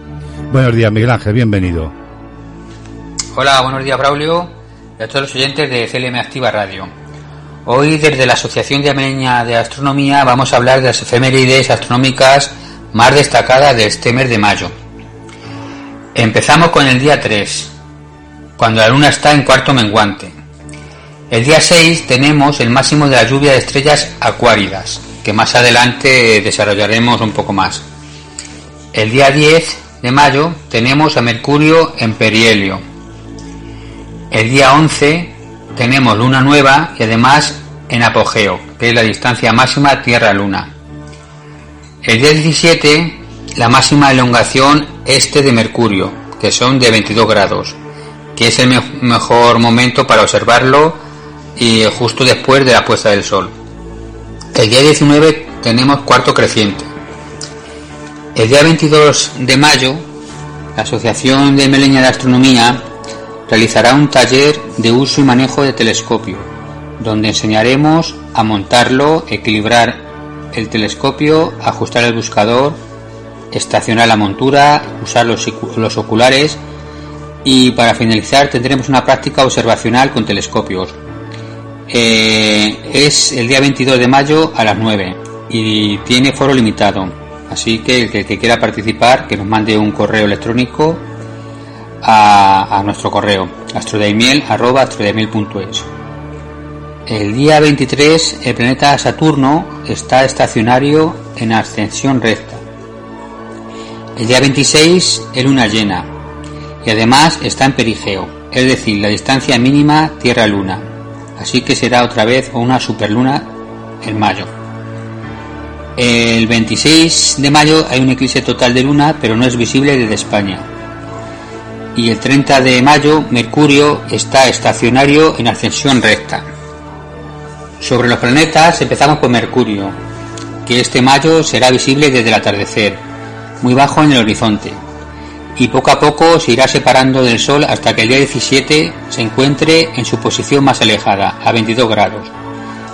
Buenos días Miguel Ángel, bienvenido. Hola, buenos días Braulio y a todos los oyentes de CLM Activa Radio. Hoy desde la Asociación de Ameña de Astronomía vamos a hablar de las efemérides astronómicas más destacadas de este mes de mayo. Empezamos con el día 3, cuando la luna está en cuarto menguante. El día 6 tenemos el máximo de la lluvia de estrellas acuáridas, que más adelante desarrollaremos un poco más. El día 10 de mayo tenemos a Mercurio en perihelio. El día 11 tenemos luna nueva y además en apogeo, que es la distancia máxima Tierra-Luna. El día 17, la máxima elongación este de Mercurio, que son de 22 grados, que es el me mejor momento para observarlo y justo después de la puesta del sol. El día 19 tenemos cuarto creciente. El día 22 de mayo, la Asociación de Meleña de Astronomía realizará un taller de uso y manejo de telescopio, donde enseñaremos a montarlo, equilibrar el telescopio, ajustar el buscador, estacionar la montura, usar los, oculares y para finalizar tendremos una práctica observacional con telescopios. Eh, es el día 22 de mayo a las 9 y tiene foro limitado. Así que el que, quiera participar, que nos mande un correo electrónico a, nuestro correo astrodaimiel.es. El día 23 el planeta Saturno está estacionario en ascensión recta. El día 26 es luna llena y además está en perigeo, es decir, la distancia mínima Tierra-Luna. Así que será otra vez una superluna en mayo. El 26 de mayo hay un eclipse total de luna, pero no es visible desde España. Y el 30 de mayo Mercurio está estacionario en ascensión recta. Sobre los planetas empezamos con Mercurio, que este mayo será visible desde el atardecer, muy bajo en el horizonte, y poco a poco se irá separando del Sol hasta que el día 17 se encuentre en su posición más alejada, a 22 grados,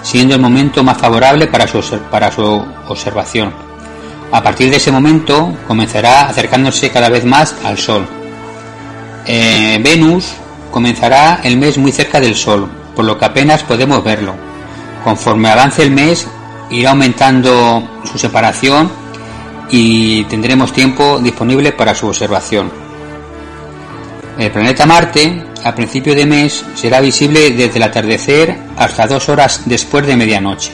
siendo el momento más favorable para su, para su observación. A partir de ese momento comenzará acercándose cada vez más al Sol. Eh, Venus comenzará el mes muy cerca del Sol, por lo que apenas podemos verlo. Conforme avance el mes, irá aumentando su separación y tendremos tiempo disponible para su observación. El planeta Marte, a principio de mes, será visible desde el atardecer hasta dos horas después de medianoche.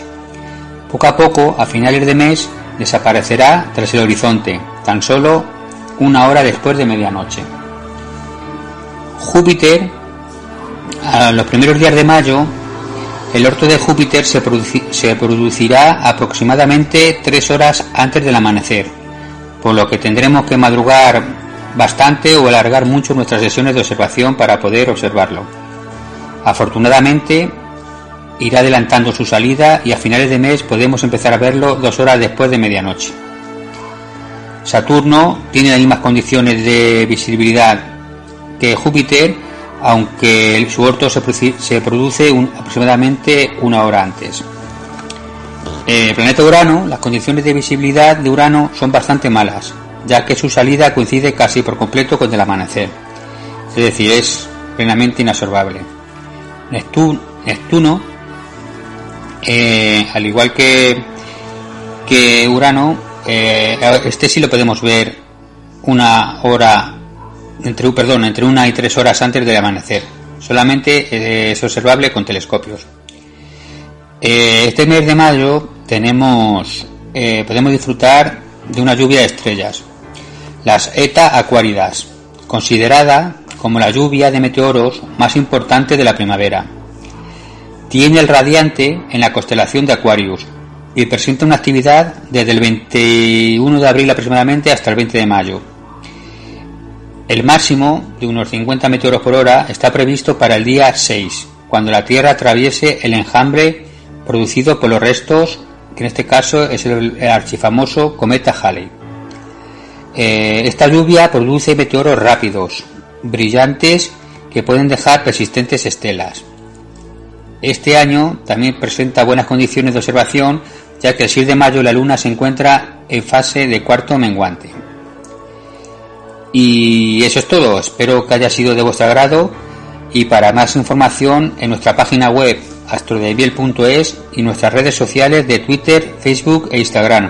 Poco a poco, a finales de mes, desaparecerá tras el horizonte, tan solo una hora después de medianoche. Júpiter, a los primeros días de mayo, el orto de Júpiter se, producirá aproximadamente tres horas antes del amanecer, por lo que tendremos que madrugar bastante o alargar mucho nuestras sesiones de observación para poder observarlo. Afortunadamente, irá adelantando su salida y a finales de mes podemos empezar a verlo dos horas después de medianoche. Saturno tiene las mismas condiciones de visibilidad que Júpiter aunque su orto se, produce, aproximadamente una hora antes. El planeta Urano, las condiciones de visibilidad de Urano son bastante malas, ya que su salida coincide casi por completo con el amanecer, es decir, es plenamente inabsorbable. Neptuno, eh, al igual que, que Urano, eh, este sí lo podemos ver una hora entre, perdón, entre una y tres horas antes del amanecer. Solamente eh, es observable con telescopios. Eh, este mes de mayo tenemos, eh, podemos disfrutar de una lluvia de estrellas, las Eta Aquaridas, considerada como la lluvia de meteoros más importante de la primavera. Tiene el radiante en la constelación de Aquarius y presenta una actividad desde el 21 de abril aproximadamente hasta el 20 de mayo el máximo, de unos 50 metros por hora, está previsto para el día 6, cuando la Tierra atraviese el enjambre producido por los restos, que en este caso es el archifamoso cometa Halley. Eh, esta lluvia produce meteoros rápidos, brillantes, que pueden dejar persistentes estelas. Este año también presenta buenas condiciones de observación, ya que el 6 de mayo la Luna se encuentra en fase de cuarto menguante. Y eso es todo, espero que haya sido de vuestro agrado y para más información en nuestra página web astrodebiel.es y nuestras redes sociales de Twitter, Facebook e Instagram,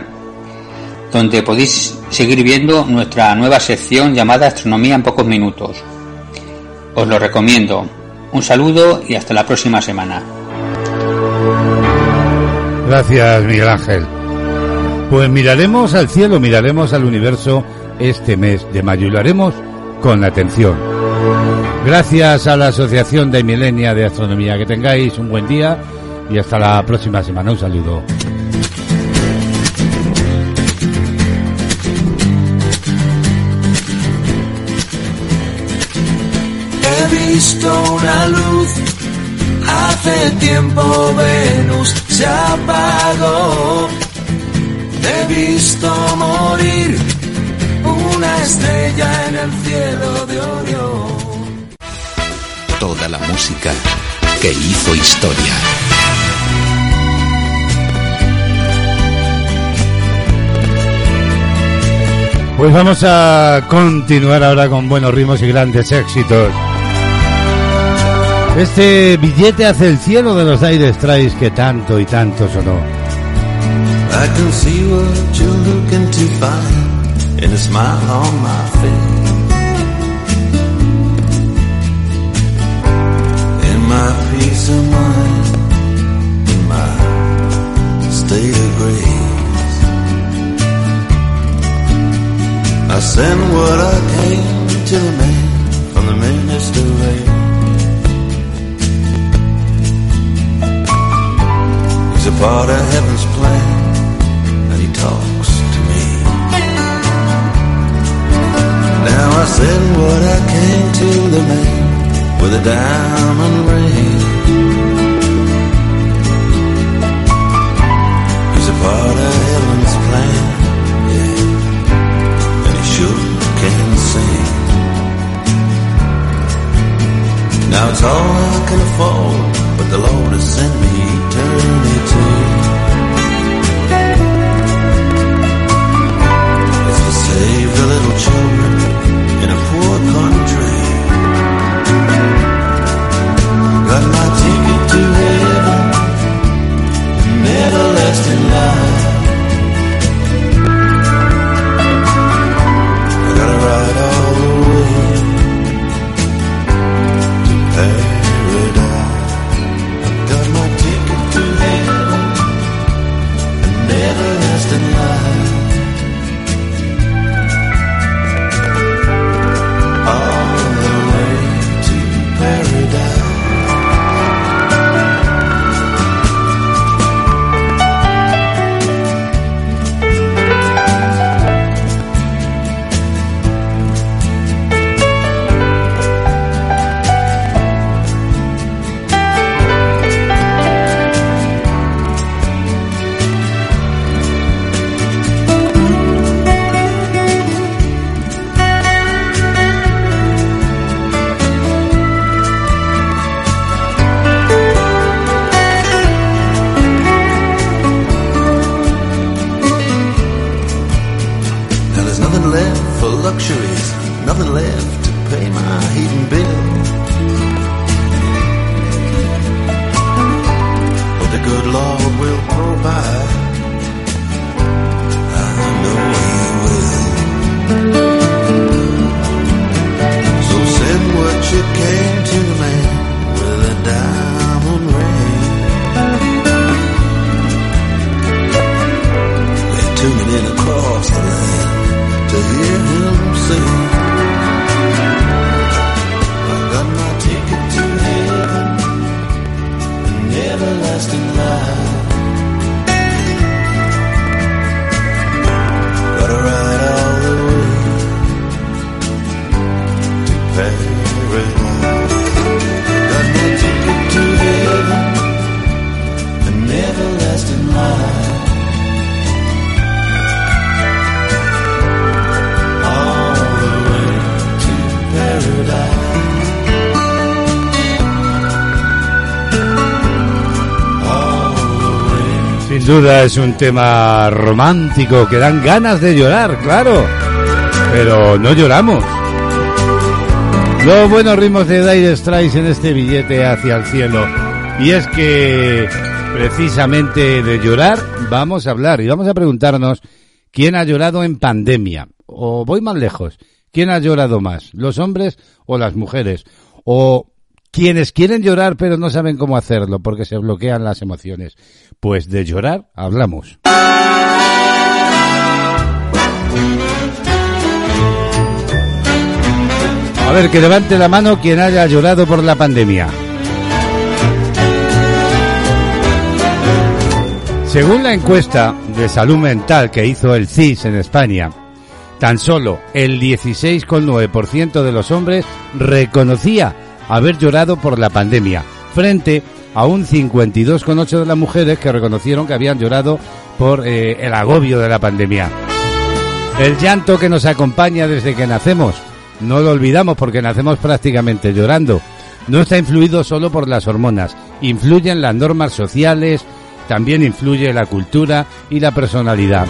donde podéis seguir viendo nuestra nueva sección llamada Astronomía en pocos minutos. Os lo recomiendo. Un saludo y hasta la próxima semana. Gracias, Miguel Ángel. Pues miraremos al cielo, miraremos al universo este mes de mayo y lo haremos con atención. Gracias a la Asociación de Milenia de Astronomía. Que tengáis un buen día y hasta la próxima semana. Un saludo. He visto una luz Hace tiempo Venus se apagó. He visto morir en el cielo de Orión. Toda la música que hizo historia. Pues vamos a continuar ahora con buenos ritmos y grandes éxitos. Este billete hacia el cielo de los aires traes que tanto y tanto sonó. I can see what you're looking to find in a smile on my face. My peace of mind, in my state of grace. I send what I came to the man from the minister race. He's a part of heaven's plan and he talks to me. Now I send what I came to the man with a diamond ring. He's a part of heaven's plan, yeah, and he sure can sing. Now it's all I can afford, but the Lord has sent me eternity. It's to save the little children Got my ticket to heaven, everlasting life. Duda es un tema romántico que dan ganas de llorar, claro. Pero no lloramos. Los buenos ritmos de Dire Straits en este billete hacia el cielo. Y es que precisamente de llorar vamos a hablar y vamos a preguntarnos quién ha llorado en pandemia. O voy más lejos, ¿quién ha llorado más? ¿Los hombres o las mujeres? O quienes quieren llorar pero no saben cómo hacerlo porque se bloquean las emociones. Pues de llorar hablamos. A ver, que levante la mano quien haya llorado por la pandemia. Según la encuesta de salud mental que hizo el CIS en España, tan solo el 16,9% de los hombres reconocía haber llorado por la pandemia, frente a un 52,8 de las mujeres que reconocieron que habían llorado por eh, el agobio de la pandemia. El llanto que nos acompaña desde que nacemos, no lo olvidamos porque nacemos prácticamente llorando. No está influido solo por las hormonas, influyen las normas sociales, también influye la cultura y la personalidad.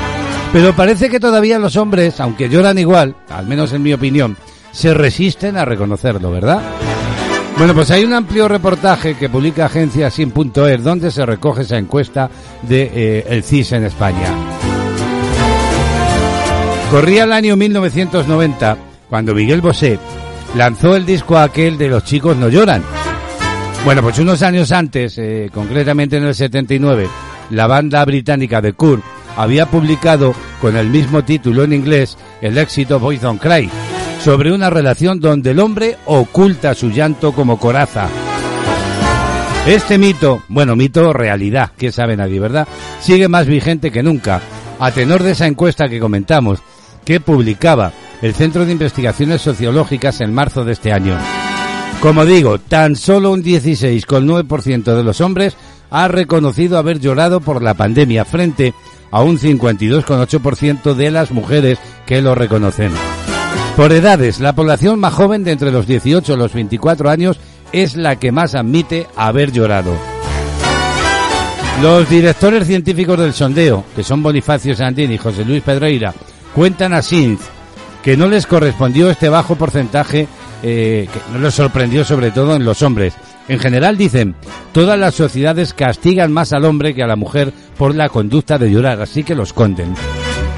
Pero parece que todavía los hombres, aunque lloran igual, al menos en mi opinión, se resisten a reconocerlo, ¿verdad? Bueno, pues hay un amplio reportaje que publica agencia Sin.er donde se recoge esa encuesta de eh, el CIS en España. Corría el año 1990 cuando Miguel Bosé lanzó el disco aquel de Los chicos no lloran. Bueno, pues unos años antes, eh, concretamente en el 79, la banda británica The Cure había publicado con el mismo título en inglés el éxito Boys Don't Cry, sobre una relación donde el hombre oculta su llanto como coraza. Este mito, bueno, mito realidad, que sabe nadie, ¿verdad? Sigue más vigente que nunca, a tenor de esa encuesta que comentamos, que publicaba el Centro de Investigaciones Sociológicas en marzo de este año. Como digo, tan solo un 16,9% de los hombres ha reconocido haber llorado por la pandemia frente a un 52,8% de las mujeres que lo reconocen. Por edades, la población más joven de entre los 18 y los 24 años es la que más admite haber llorado. Los directores científicos del sondeo, que son Bonifacio Sandín y José Luis Pedreira, cuentan a SINZ que no les correspondió este bajo porcentaje, eh, que no les sorprendió sobre todo en los hombres. En general dicen, todas las sociedades castigan más al hombre que a la mujer por la conducta de llorar, así que lo esconden.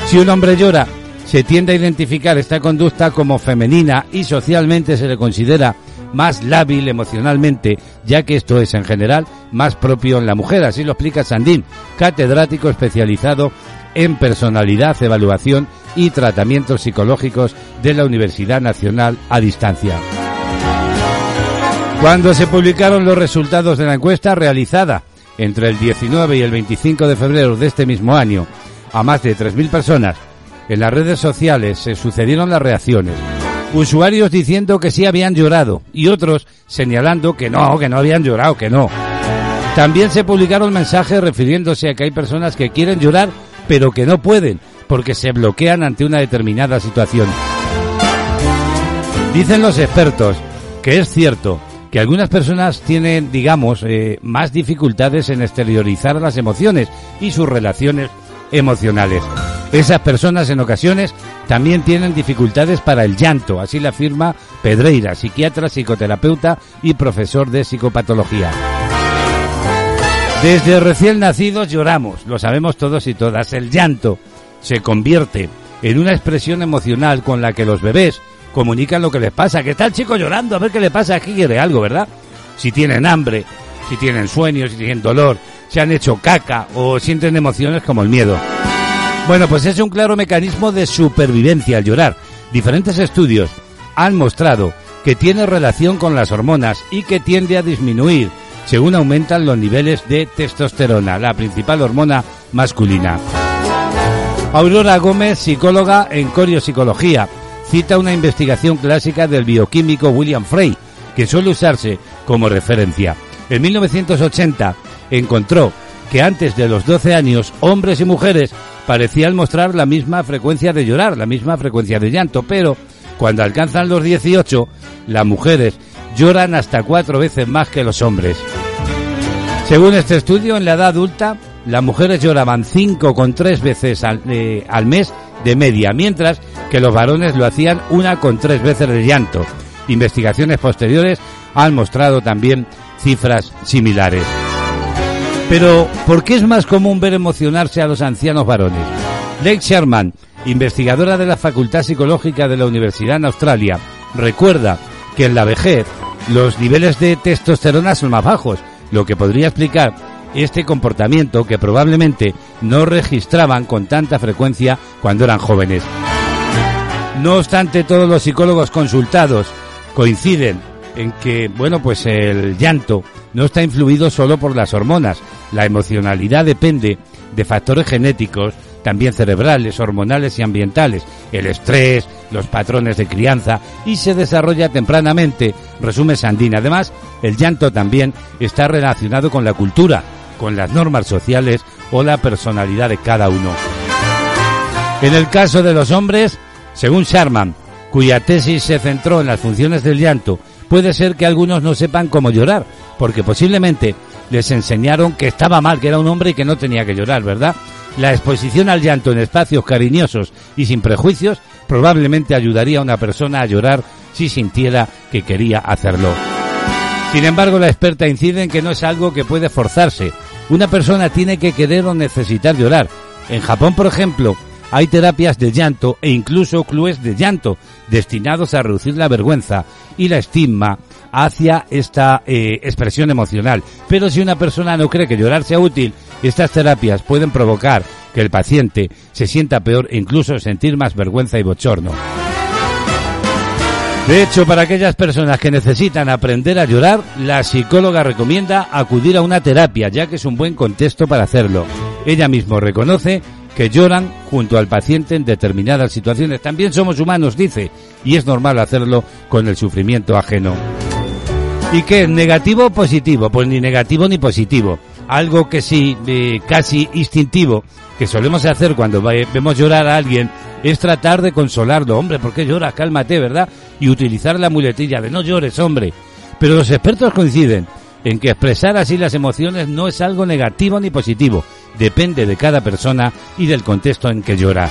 Si un hombre llora, se tiende a identificar esta conducta como femenina y socialmente se le considera más lábil emocionalmente, ya que esto es en general más propio en la mujer, así lo explica Sandín, catedrático especializado en personalidad, evaluación y tratamientos psicológicos de la Universidad Nacional a Distancia. Cuando se publicaron los resultados de la encuesta realizada entre el 19 y el 25 de febrero de este mismo año a más de 3.000 personas, en las redes sociales se sucedieron las reacciones. Usuarios diciendo que sí habían llorado y otros señalando que no, que no habían llorado, que no. También se publicaron mensajes refiriéndose a que hay personas que quieren llorar pero que no pueden porque se bloquean ante una determinada situación. Dicen los expertos que es cierto que algunas personas tienen, digamos, eh, más dificultades en exteriorizar las emociones y sus relaciones emocionales. Esas personas en ocasiones también tienen dificultades para el llanto, así lo afirma Pedreira, psiquiatra, psicoterapeuta y profesor de psicopatología. Desde recién nacidos lloramos, lo sabemos todos y todas. El llanto se convierte en una expresión emocional con la que los bebés comunican lo que les pasa. Que está el chico llorando, a ver qué le pasa, aquí quiere algo, ¿verdad? Si tienen hambre, si tienen sueños, si tienen dolor, si han hecho caca o sienten emociones como el miedo. Bueno, pues es un claro mecanismo de supervivencia al llorar. Diferentes estudios han mostrado que tiene relación con las hormonas y que tiende a disminuir según aumentan los niveles de testosterona, la principal hormona masculina. Aurora Gómez, psicóloga en coriopsicología, cita una investigación clásica del bioquímico William Frey, que suele usarse como referencia. En 1980 encontró que antes de los 12 años hombres y mujeres parecían mostrar la misma frecuencia de llorar, la misma frecuencia de llanto, pero cuando alcanzan los 18, las mujeres lloran hasta cuatro veces más que los hombres. Según este estudio, en la edad adulta, las mujeres lloraban cinco con tres veces al, eh, al mes de media, mientras que los varones lo hacían una con tres veces de llanto. Investigaciones posteriores han mostrado también cifras similares. Pero, ¿por qué es más común ver emocionarse a los ancianos varones? Lake Sherman, investigadora de la Facultad Psicológica de la Universidad en Australia, recuerda que en la vejez los niveles de testosterona son más bajos, lo que podría explicar este comportamiento que probablemente no registraban con tanta frecuencia cuando eran jóvenes. No obstante, todos los psicólogos consultados coinciden en que, bueno, pues el llanto no está influido solo por las hormonas. La emocionalidad depende de factores genéticos, también cerebrales, hormonales y ambientales, el estrés, los patrones de crianza y se desarrolla tempranamente, resume Sandina. Además, el llanto también está relacionado con la cultura, con las normas sociales o la personalidad de cada uno. En el caso de los hombres, según Sharman, cuya tesis se centró en las funciones del llanto, puede ser que algunos no sepan cómo llorar, porque posiblemente les enseñaron que estaba mal, que era un hombre y que no tenía que llorar, ¿verdad? La exposición al llanto en espacios cariñosos y sin prejuicios probablemente ayudaría a una persona a llorar si sintiera que quería hacerlo. Sin embargo, la experta incide en que no es algo que puede forzarse. Una persona tiene que querer o necesitar llorar. En Japón, por ejemplo, hay terapias de llanto e incluso clubes de llanto destinados a reducir la vergüenza y la estigma hacia esta eh, expresión emocional. Pero si una persona no cree que llorar sea útil, estas terapias pueden provocar que el paciente se sienta peor e incluso sentir más vergüenza y bochorno. De hecho, para aquellas personas que necesitan aprender a llorar, la psicóloga recomienda acudir a una terapia, ya que es un buen contexto para hacerlo. Ella mismo reconoce que lloran junto al paciente en determinadas situaciones. También somos humanos, dice, y es normal hacerlo con el sufrimiento ajeno. ¿Y qué? ¿Negativo o positivo? Pues ni negativo ni positivo. Algo que sí, eh, casi instintivo, que solemos hacer cuando vemos llorar a alguien, es tratar de consolarlo. Hombre, ¿por qué lloras? Cálmate, ¿verdad? Y utilizar la muletilla de no llores, hombre. Pero los expertos coinciden en que expresar así las emociones no es algo negativo ni positivo. Depende de cada persona y del contexto en que llora.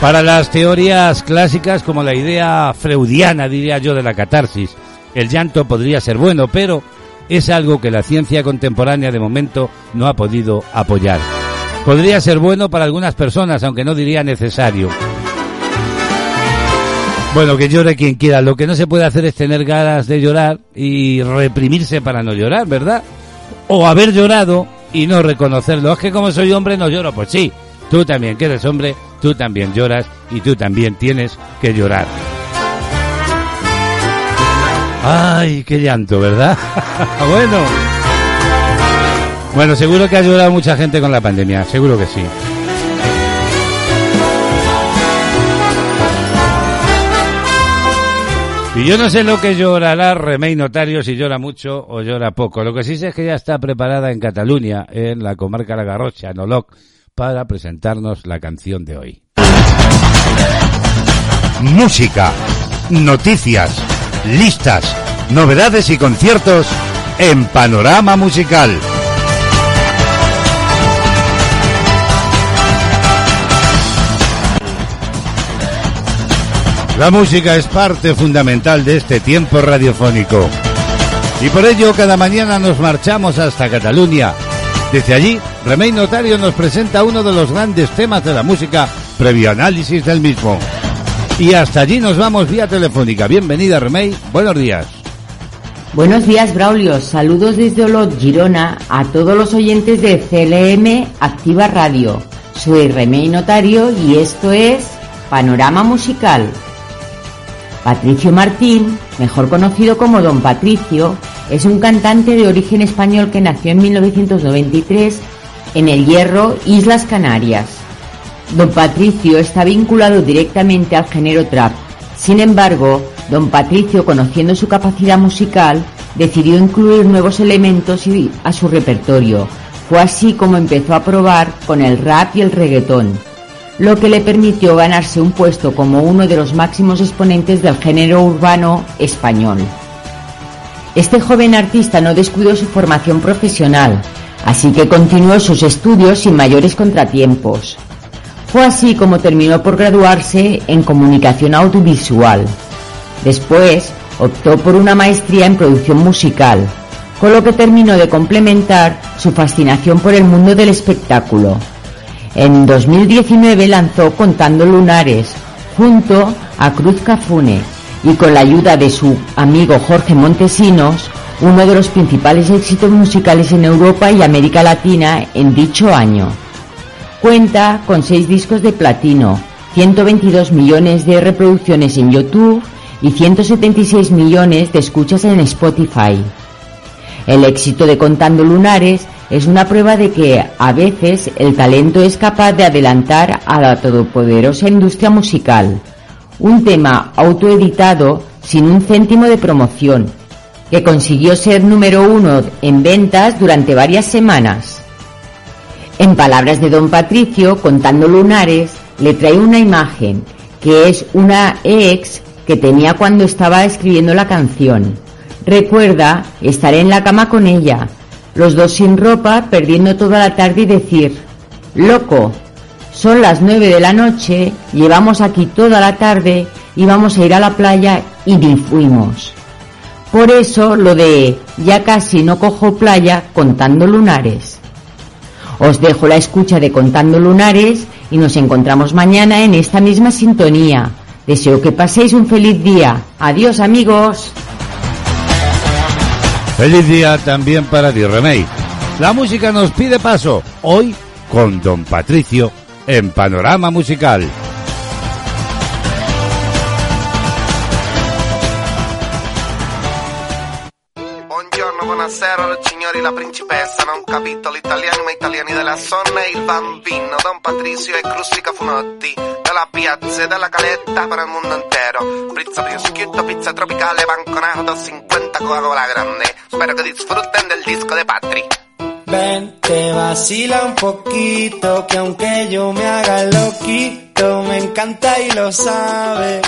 Para las teorías clásicas, como la idea freudiana, diría yo, de la catarsis, el llanto podría ser bueno, pero es algo que la ciencia contemporánea de momento no ha podido apoyar. Podría ser bueno para algunas personas, aunque no diría necesario. Bueno, que llore quien quiera. Lo que no se puede hacer es tener ganas de llorar y reprimirse para no llorar, ¿verdad? O haber llorado y no reconocerlo. Es que como soy hombre no lloro. Pues sí, tú también que eres hombre, tú también lloras y tú también tienes que llorar. Ay, qué llanto, ¿verdad? (laughs) bueno. Bueno, seguro que ha llorado mucha gente con la pandemia, seguro que sí. Y yo no sé lo que llorará Remey Notario si llora mucho o llora poco. Lo que sí sé es que ya está preparada en Cataluña, en la comarca La Garrocha, en Oloc, para presentarnos la canción de hoy. Música, noticias, listas, novedades y conciertos en Panorama Musical. La música es parte fundamental de este tiempo radiofónico. Y por ello cada mañana nos marchamos hasta Cataluña. Desde allí, Remey Notario nos presenta uno de los grandes temas de la música previo análisis del mismo. Y hasta allí nos vamos vía telefónica. Bienvenida Remey, buenos días. Buenos días, Braulio. Saludos desde Olot, Girona, a todos los oyentes de CLM Activa Radio. Soy Remey Notario y esto es Panorama Musical. Patricio Martín, mejor conocido como Don Patricio, es un cantante de origen español que nació en 1993 en El Hierro, Islas Canarias. Don Patricio está vinculado directamente al género trap. Sin embargo, Don Patricio, conociendo su capacidad musical, decidió incluir nuevos elementos a su repertorio. Fue así como empezó a probar con el rap y el reggaetón lo que le permitió ganarse un puesto como uno de los máximos exponentes del género urbano español. Este joven artista no descuidó su formación profesional, así que continuó sus estudios sin mayores contratiempos. Fue así como terminó por graduarse en comunicación audiovisual. Después optó por una maestría en producción musical, con lo que terminó de complementar su fascinación por el mundo del espectáculo. En 2019 lanzó Contando Lunares junto a Cruz Cafune y con la ayuda de su amigo Jorge Montesinos, uno de los principales éxitos musicales en Europa y América Latina en dicho año. Cuenta con seis discos de platino, 122 millones de reproducciones en YouTube y 176 millones de escuchas en Spotify. El éxito de Contando Lunares es una prueba de que a veces el talento es capaz de adelantar a la todopoderosa industria musical. Un tema autoeditado sin un céntimo de promoción, que consiguió ser número uno en ventas durante varias semanas. En palabras de don Patricio, contando lunares, le trae una imagen, que es una ex que tenía cuando estaba escribiendo la canción. Recuerda estar en la cama con ella, los dos sin ropa, perdiendo toda la tarde y decir, loco, son las nueve de la noche, llevamos aquí toda la tarde, íbamos a ir a la playa y ni fuimos. Por eso lo de ya casi no cojo playa contando lunares. Os dejo la escucha de Contando Lunares y nos encontramos mañana en esta misma sintonía. Deseo que paséis un feliz día. Adiós amigos. Feliz día también para Di Remey. La música nos pide paso, hoy con Don Patricio en Panorama Musical. Buonasera, signori, la principessa, non capito l'italiano, ma italiani della zona, il bambino, Don Patricio e Crustica Funotti, dalla piazza e dalla caletta per il mondo intero, pizza prosciutto, pizza tropicale, banconato, 50 Coca-Cola grande, spero che disfruten del disco de Patri. Ven, te vacila un poquito, que aunque yo me haga loquito, me encanta y lo sabe.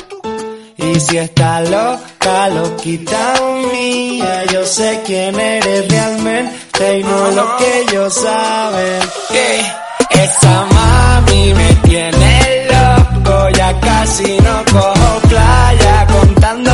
Y si está loca, loquita mía, yo sé quién eres realmente y no lo que ellos saben. Que esa mami me tiene loco, ya casi no cojo playa contando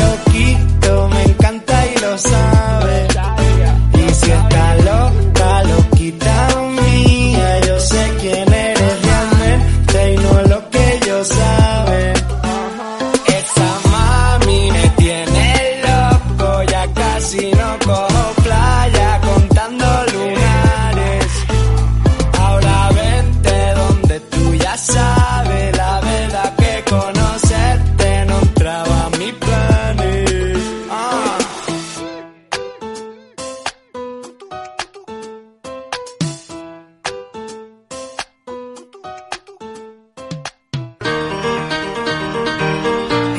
encanta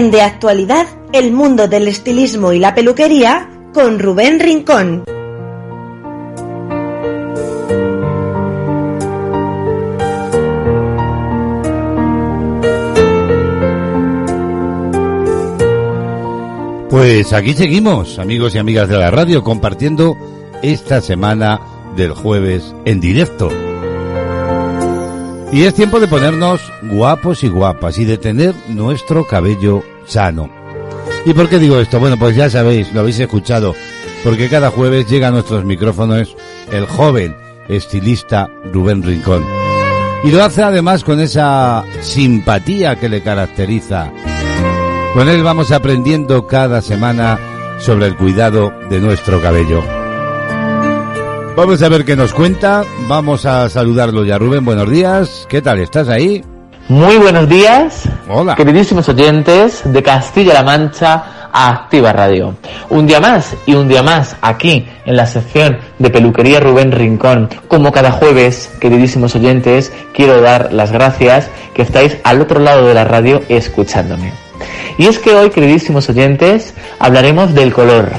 En De Actualidad, el mundo del estilismo y la peluquería con Rubén Rincón. Pues aquí seguimos, amigos y amigas de la radio, compartiendo esta semana del jueves en directo. Y es tiempo de ponernos guapos y guapas y de tener nuestro cabello sano. ¿Y por qué digo esto? Bueno, pues ya sabéis, lo habéis escuchado, porque cada jueves llega a nuestros micrófonos el joven estilista Rubén Rincón. Y lo hace además con esa simpatía que le caracteriza. Con él vamos aprendiendo cada semana sobre el cuidado de nuestro cabello. Vamos a ver qué nos cuenta. Vamos a saludarlo ya, Rubén. Buenos días. ¿Qué tal? ¿Estás ahí? Muy buenos días, Hola. queridísimos oyentes de Castilla-La Mancha a Activa Radio. Un día más y un día más aquí en la sección de peluquería Rubén Rincón. Como cada jueves, queridísimos oyentes, quiero dar las gracias que estáis al otro lado de la radio escuchándome. Y es que hoy, queridísimos oyentes, hablaremos del color,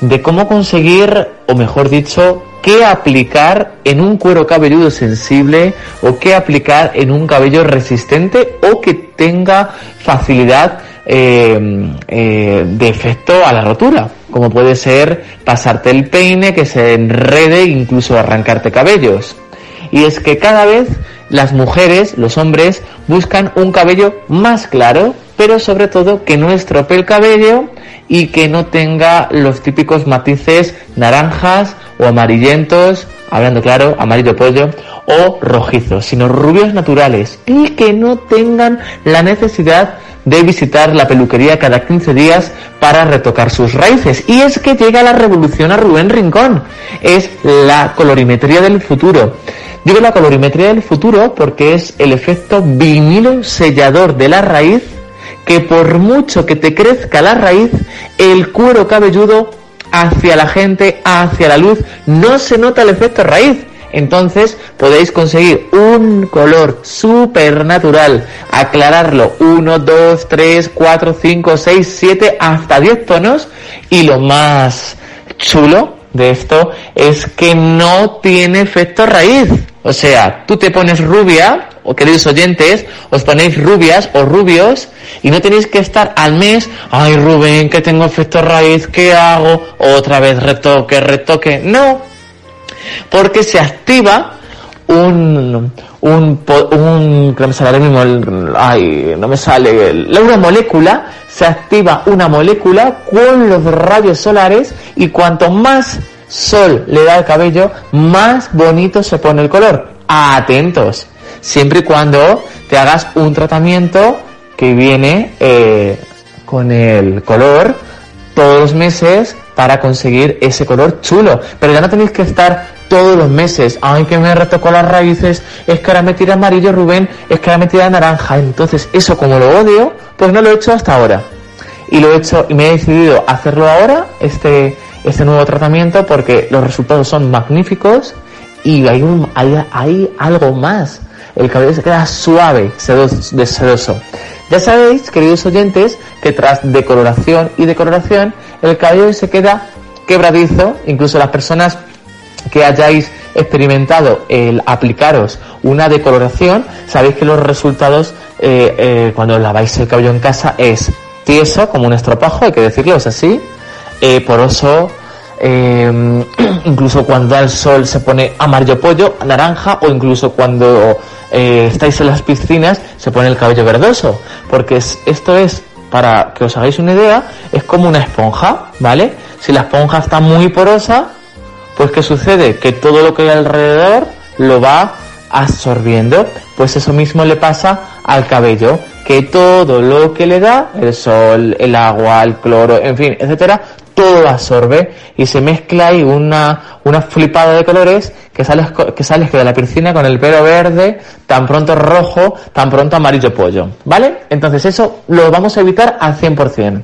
de cómo conseguir, o mejor dicho, qué aplicar en un cuero cabelludo sensible o qué aplicar en un cabello resistente o que tenga facilidad eh, eh, de efecto a la rotura, como puede ser pasarte el peine, que se enrede, incluso arrancarte cabellos. Y es que cada vez las mujeres, los hombres, buscan un cabello más claro, pero sobre todo que no estropee el cabello y que no tenga los típicos matices naranjas o amarillentos, hablando claro, amarillo pollo, o rojizos, sino rubios naturales y que no tengan la necesidad de visitar la peluquería cada 15 días para retocar sus raíces. Y es que llega la revolución a Rubén Rincón. Es la colorimetría del futuro. Digo la colorimetría del futuro porque es el efecto vinilo sellador de la raíz que por mucho que te crezca la raíz, el cuero cabelludo hacia la gente, hacia la luz, no se nota el efecto raíz. Entonces podéis conseguir un color súper natural, aclararlo 1, 2, 3, 4, 5, 6, 7, hasta 10 tonos. Y lo más chulo de esto es que no tiene efecto raíz. O sea, tú te pones rubia, o queridos oyentes, os ponéis rubias o rubios y no tenéis que estar al mes, ay Rubén, que tengo efecto raíz, ¿qué hago? Otra vez retoque, retoque. No, porque se activa un, un, un, no me sale mismo ay, no me sale, el- una molécula, se activa una molécula con los rayos solares y cuanto más sol le da al cabello, más bonito se pone el color. Atentos, siempre y cuando te hagas un tratamiento que viene eh, con el color todos los meses para conseguir ese color chulo. Pero ya no tenéis que estar todos los meses. Ay, que me retocó las raíces. Es que ahora me tira amarillo, Rubén. Es que ahora me tira naranja. Entonces, eso como lo odio, pues no lo he hecho hasta ahora. Y lo he hecho y me he decidido hacerlo ahora, este, este nuevo tratamiento, porque los resultados son magníficos y hay, un, hay, hay algo más. El cabello se queda suave, sedoso, sedoso. Ya sabéis, queridos oyentes, que tras decoloración y decoloración, el cabello se queda quebradizo, incluso las personas que hayáis experimentado el aplicaros una decoloración, sabéis que los resultados eh, eh, cuando laváis el cabello en casa es tieso, como un estropajo, hay que decirlo, es así, eh, poroso, (clears throat) incluso cuando da el sol se pone amarillo pollo, naranja, o incluso cuando estáis en las piscinas se pone el cabello verdoso, porque es- esto es, para que os hagáis una idea, es como una esponja, ¿vale? Si la esponja está muy porosa, pues ¿qué sucede? Que todo lo que hay alrededor lo va absorbiendo. Pues eso mismo le pasa al cabello, que todo lo que le da, el sol, el agua, el cloro, en fin, etcétera, todo absorbe y se mezcla y una, una flipada de colores que sales, que sales de la piscina con el pelo verde, tan pronto rojo, tan pronto amarillo pollo, ¿vale? Entonces eso lo vamos a evitar al 100%.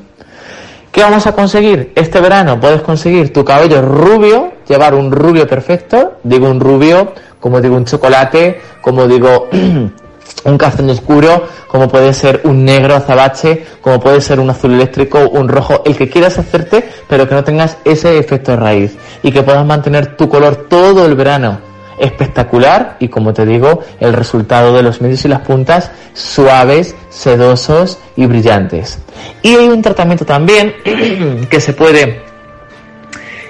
¿Qué vamos a conseguir? Este verano puedes conseguir tu cabello rubio, llevar un rubio perfecto, digo un rubio, como digo un chocolate, como digo (clears throat) un castaño oscuro, como puede ser un negro azabache, como puede ser un azul eléctrico, un rojo, el que quieras hacerte, pero que no tengas ese efecto raíz. Y que puedas mantener tu color todo el verano espectacular y como te digo, el resultado de los medios y las puntas suaves, sedosos y brillantes. Y hay un tratamiento también (clears throat) que se puede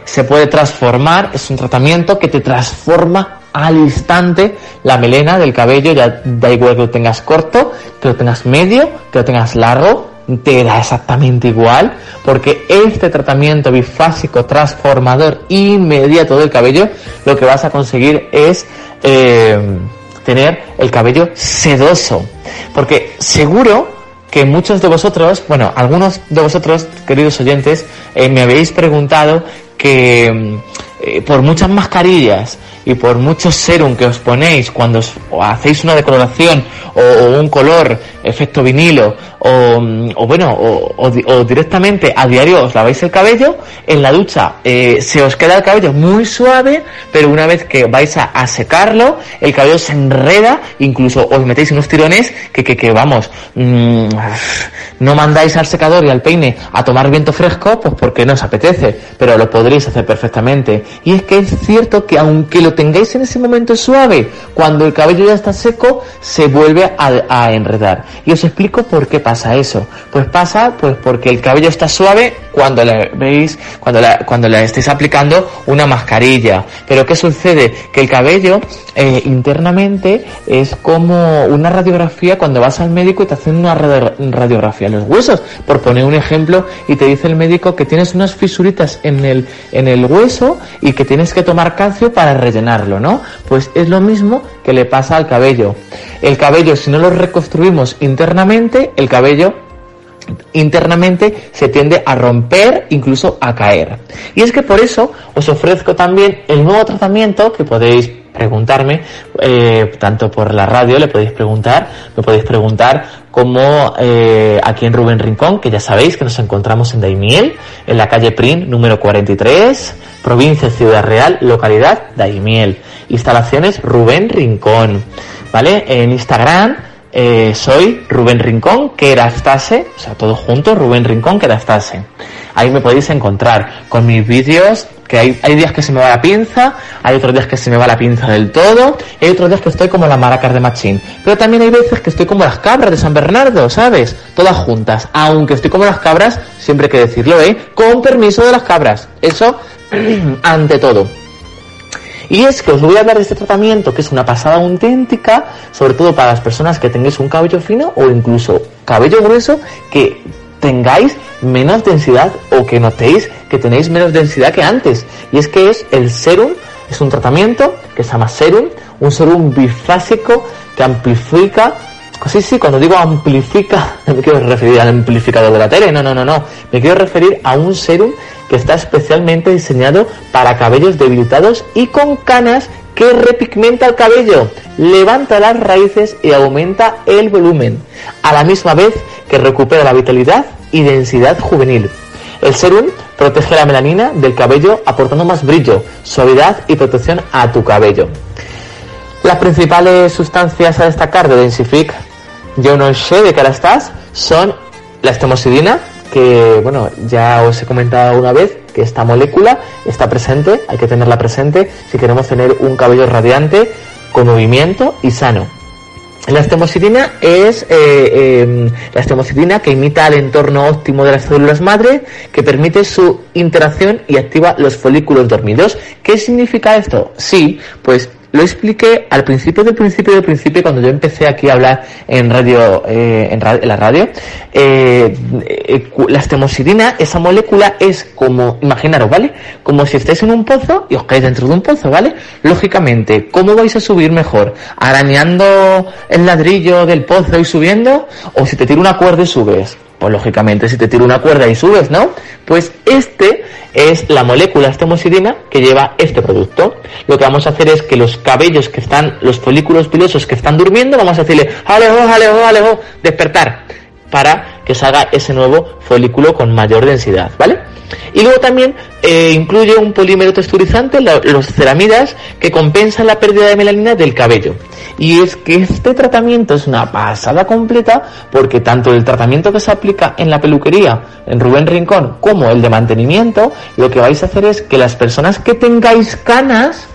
se puede transformar, es un tratamiento que te transforma al instante la melena del cabello, ya da igual que lo tengas corto, que lo tengas medio, que lo tengas largo, te da exactamente igual, porque este tratamiento bifásico transformador inmediato del cabello, lo que vas a conseguir es eh, tener el cabello sedoso, porque seguro que muchos de vosotros, bueno, algunos de vosotros, queridos oyentes, eh, me habéis preguntado que eh, por muchas mascarillas y por muchos serum que os ponéis cuando os hacéis una decoloración o, un color efecto vinilo o, mm, bueno o, o di- o directamente a diario os laváis el cabello en la ducha eh, se os queda el cabello muy suave pero una vez que vais a, a secarlo el cabello se enreda incluso os metéis unos tirones que, que, que vamos mm, no mandáis al secador y al peine a tomar viento fresco pues porque no os apetece pero lo podréis hacer perfectamente y es que es cierto que aunque lo tengáis en ese momento suave cuando el cabello ya está seco se vuelve a, enredar. Y os explico por qué pasa eso. Pues pasa pues porque el cabello está suave cuando le veis cuando la, cuando le estéis aplicando una mascarilla. Pero qué sucede que el cabello eh, internamente es como una radiografía cuando vas al médico y te hacen una radio- radiografía en los huesos. Por poner un ejemplo y te dice el médico que tienes unas fisuritas en el en el hueso y que tienes que tomar calcio para rellenarlo no pues es lo mismo que le pasa al cabello. El cabello si no lo reconstruimos internamente el cabello internamente se tiende a romper, incluso a caer. Y es que por eso os ofrezco también el nuevo tratamiento que podéis preguntarme, eh, tanto por la radio, le podéis preguntar, me podéis preguntar como eh, aquí en Rubén Rincón, que ya sabéis que nos encontramos en Daimiel, en la calle Prin, número 43, provincia Ciudad Real, localidad Daimiel. Instalaciones Rubén Rincón, ¿vale? En Instagram eh, soy Rubén Rincón, que Kerastase, o sea, todo junto, Rubén Rincón, que Kerastase. Ahí me podéis encontrar con mis vídeos, que hay, hay días que se me va la pinza, hay otros días que se me va la pinza del todo, y hay otros días que estoy como las maracas de Machín. Pero también hay veces que estoy como las cabras de San Bernardo, ¿sabes? Todas juntas. Aunque estoy como las cabras, siempre hay que decirlo, ¿eh? Con permiso de las cabras. Eso, (clears throat) ante todo. Y es que os voy a hablar de este tratamiento que es una pasada auténtica, sobre todo para las personas que tengáis un cabello fino o incluso cabello grueso que tengáis menos densidad o que notéis que tenéis menos densidad que antes. Y es que es el serum, es un tratamiento que se llama serum, un serum bifásico que amplifica Sí, sí, cuando digo amplifica, (laughs) no me quiero referir al amplificador de la tele, no, no, no, no. Me quiero referir a un serum que está especialmente diseñado para cabellos debilitados y con canas que repigmenta el cabello, levanta las raíces y aumenta el volumen, a la misma vez que recupera la vitalidad y densidad juvenil. El serum protege la melanina del cabello aportando más brillo, suavidad y protección a tu cabello. Las principales sustancias a destacar de Densific, yo no sé de qué ahora estás, son la estemosidina, que bueno, ya os he comentado una vez que esta molécula está presente, hay que tenerla presente si queremos tener un cabello radiante, con movimiento y sano. La estemocidina es eh, eh, la estemocidina que imita el entorno óptimo de las células madre, que permite su interacción y activa los folículos dormidos. ¿Qué significa esto? Sí, pues lo expliqué al principio del principio del principio cuando yo empecé aquí a hablar en radio eh, en, ra- en la radio. Eh, eh, la estemosidina esa molécula es como imaginaros vale como si estáis en un pozo y os caéis dentro de un pozo vale lógicamente cómo vais a subir mejor arañando el ladrillo del pozo y subiendo o si te tiro una cuerda y subes Pues lógicamente si te tiro una cuerda y subes, ¿no? Pues este es la molécula estemosidina que lleva este producto. Lo que vamos a hacer es que los cabellos que están, los folículos pilosos que están durmiendo, vamos a decirle, alejo, alejo, alejo, despertar, para que salga ese nuevo folículo con mayor densidad, ¿vale? Y luego también eh, incluye un polímero texturizante, los ceramidas, que compensan la pérdida de melanina del cabello. Y es que este tratamiento es una pasada completa porque tanto el tratamiento que se aplica en la peluquería, en Rubén Rincón, como el de mantenimiento, lo que vais a hacer es que las personas que tengáis canas,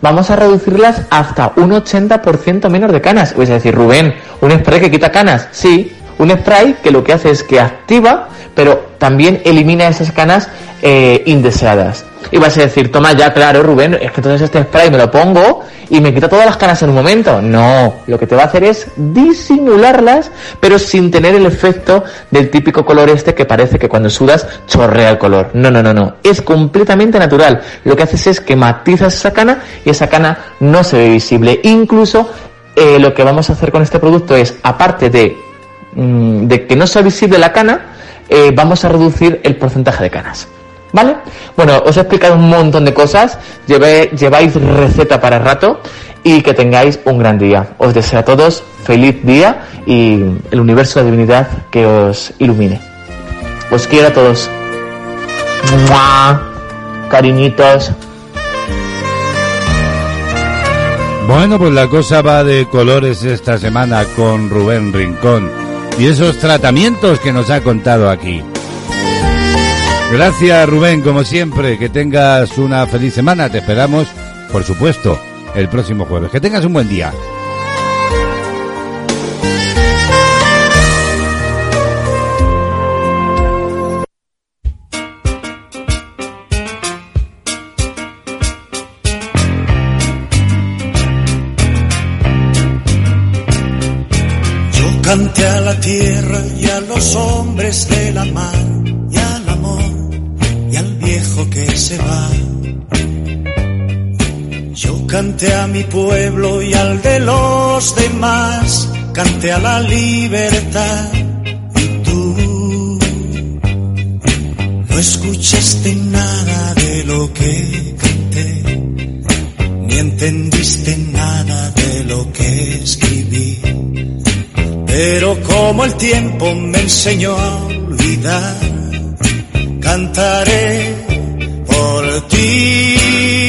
vamos a reducirlas hasta un 80% menos de canas. Vais a decir, Rubén, ¿un spray que quita canas? Sí, un spray que lo que hace es que activa, pero también elimina esas canas eh, indeseadas. Y vas a decir, toma ya, claro, Rubén, es que entonces este spray me lo pongo y me quita todas las canas en un momento. No, lo que te va a hacer es disimularlas, pero sin tener el efecto del típico color este que parece que cuando sudas chorrea el color. No, no, no, no. Es completamente natural. Lo que haces es que matizas esa cana y esa cana no se ve visible. Incluso eh, lo que vamos a hacer con este producto es, aparte de, mm, de que no sea visible la cana, eh, vamos a reducir el porcentaje de canas. ¿Vale? Bueno, os he explicado un montón de cosas, lleváis receta para rato y que tengáis un gran día. Os deseo a todos feliz día y el universo de divinidad que os ilumine. Os quiero a todos. ¡Mua! Cariñitos. Bueno, pues la cosa va de colores esta semana con Rubén Rincón y esos tratamientos que nos ha contado aquí. Gracias Rubén, como siempre, que tengas una feliz semana. Te esperamos, por supuesto, el próximo jueves. Que tengas un buen día. Canté a la libertad y tú no escuchaste nada de lo que canté, ni entendiste nada de lo que escribí. Pero como el tiempo me enseñó a olvidar, cantaré por ti.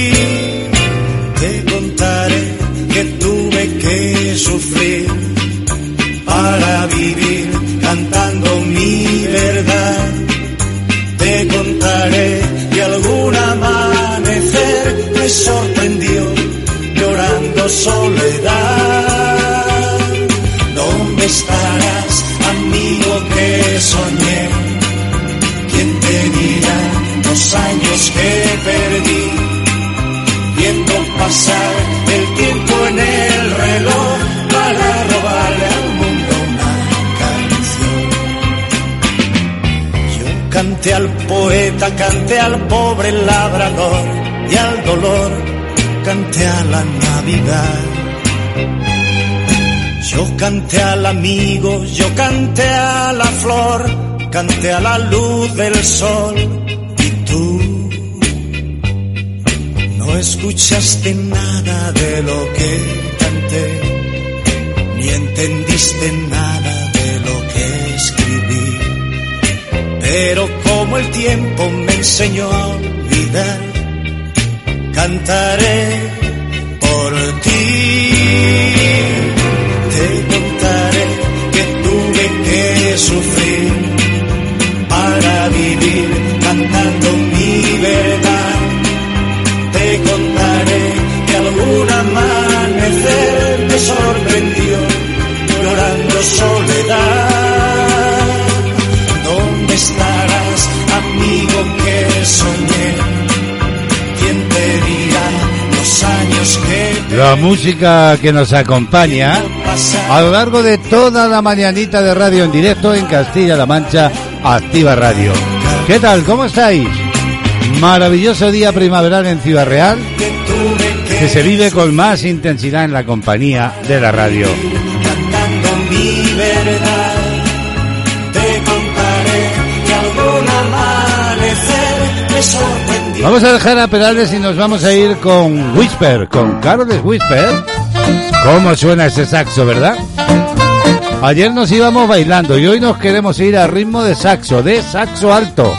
Soledad. ¿Dónde estarás, amigo que soñé? ¿Quién te dirá los años que perdí? Viendo pasar el tiempo en el reloj para robarle al mundo una canción. Yo canté al poeta, canté al pobre labrador y al dolor, canté a la Navidad. Yo canté al amigo, yo canté a la flor, canté a la luz del sol y tú no escuchaste nada de lo que canté, ni entendiste nada de lo que escribí. Pero como el tiempo me enseñó a olvidar, cantaré La música que nos acompaña a lo largo de toda la mañanita de radio en directo en Castilla-La Mancha, Activa Radio. ¿Qué tal? ¿Cómo estáis? Maravilloso día primaveral en Ciudad Real que se vive con más intensidad en la compañía de la radio. Te contaré Vamos a dejar a Perales y nos vamos a ir con Whisper, con Carlos Whisper. ¿Cómo suena ese saxo, verdad? Ayer nos íbamos bailando y hoy nos queremos ir a ritmo de saxo, de saxo alto.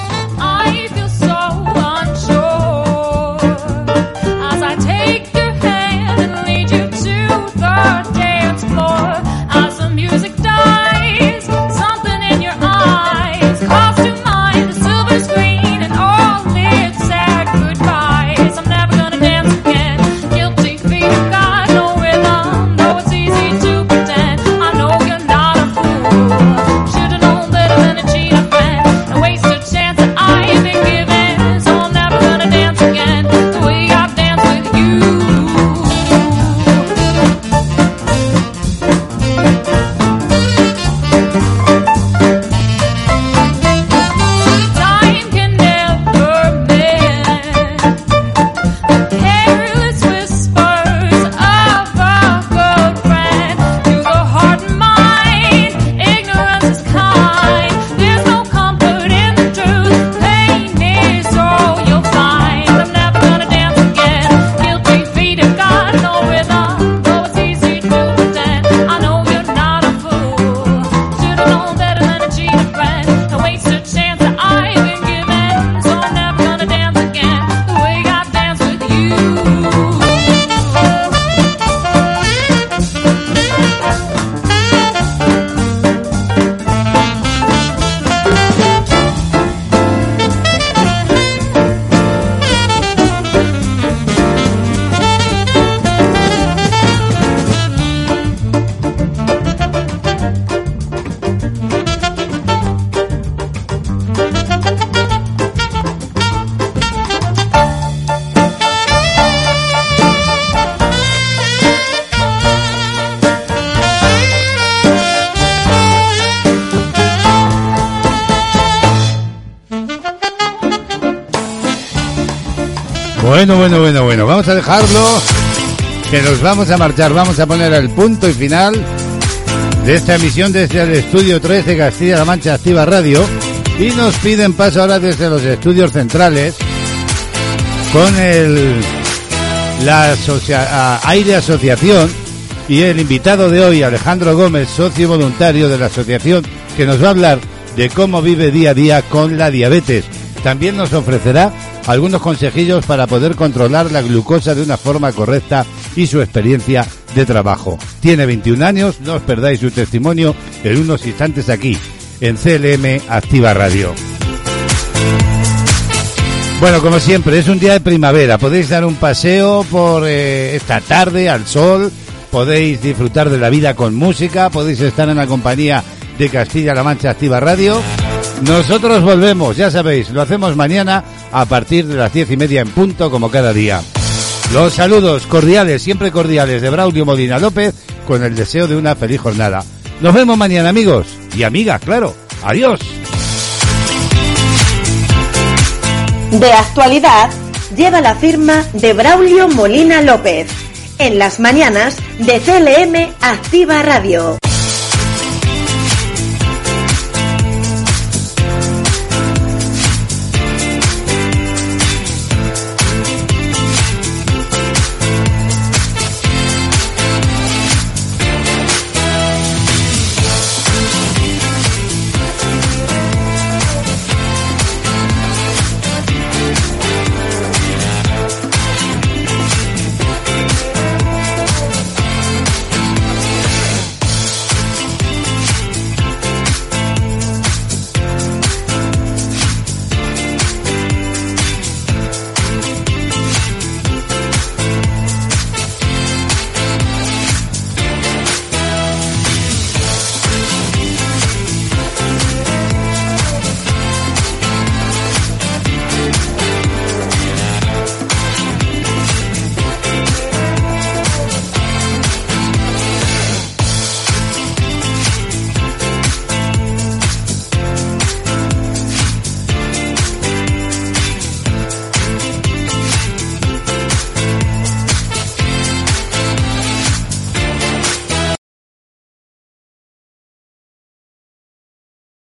Bueno, bueno, bueno, bueno. Vamos a dejarlo. Que nos vamos a marchar. Vamos a poner el punto y final de esta emisión desde el estudio 3 de Castilla-La Mancha Activa Radio. Y nos piden paso ahora desde los estudios centrales con el la Aire Asociación y el invitado de hoy, Alejandro Gómez, socio voluntario de la asociación, que nos va a hablar de cómo vive día a día con la diabetes. También nos ofrecerá algunos consejillos para poder controlar la glucosa de una forma correcta y su experiencia de trabajo. Tiene 21 años, no os perdáis su testimonio en unos instantes aquí, en CLM Activa Radio. Bueno, como siempre, es un día de primavera. Podéis dar un paseo por eh, esta tarde al sol, podéis disfrutar de la vida con música, podéis estar en la compañía de Castilla-La Mancha Activa Radio. Nosotros volvemos, ya sabéis, lo hacemos mañana a partir de las diez y media en punto, como cada día. Los saludos cordiales, siempre cordiales, de Braulio Molina López, con el deseo de una feliz jornada. Nos vemos mañana, amigos y amigas, claro. Adiós. De actualidad lleva la firma de Braulio Molina López en las mañanas de CLM Activa Radio.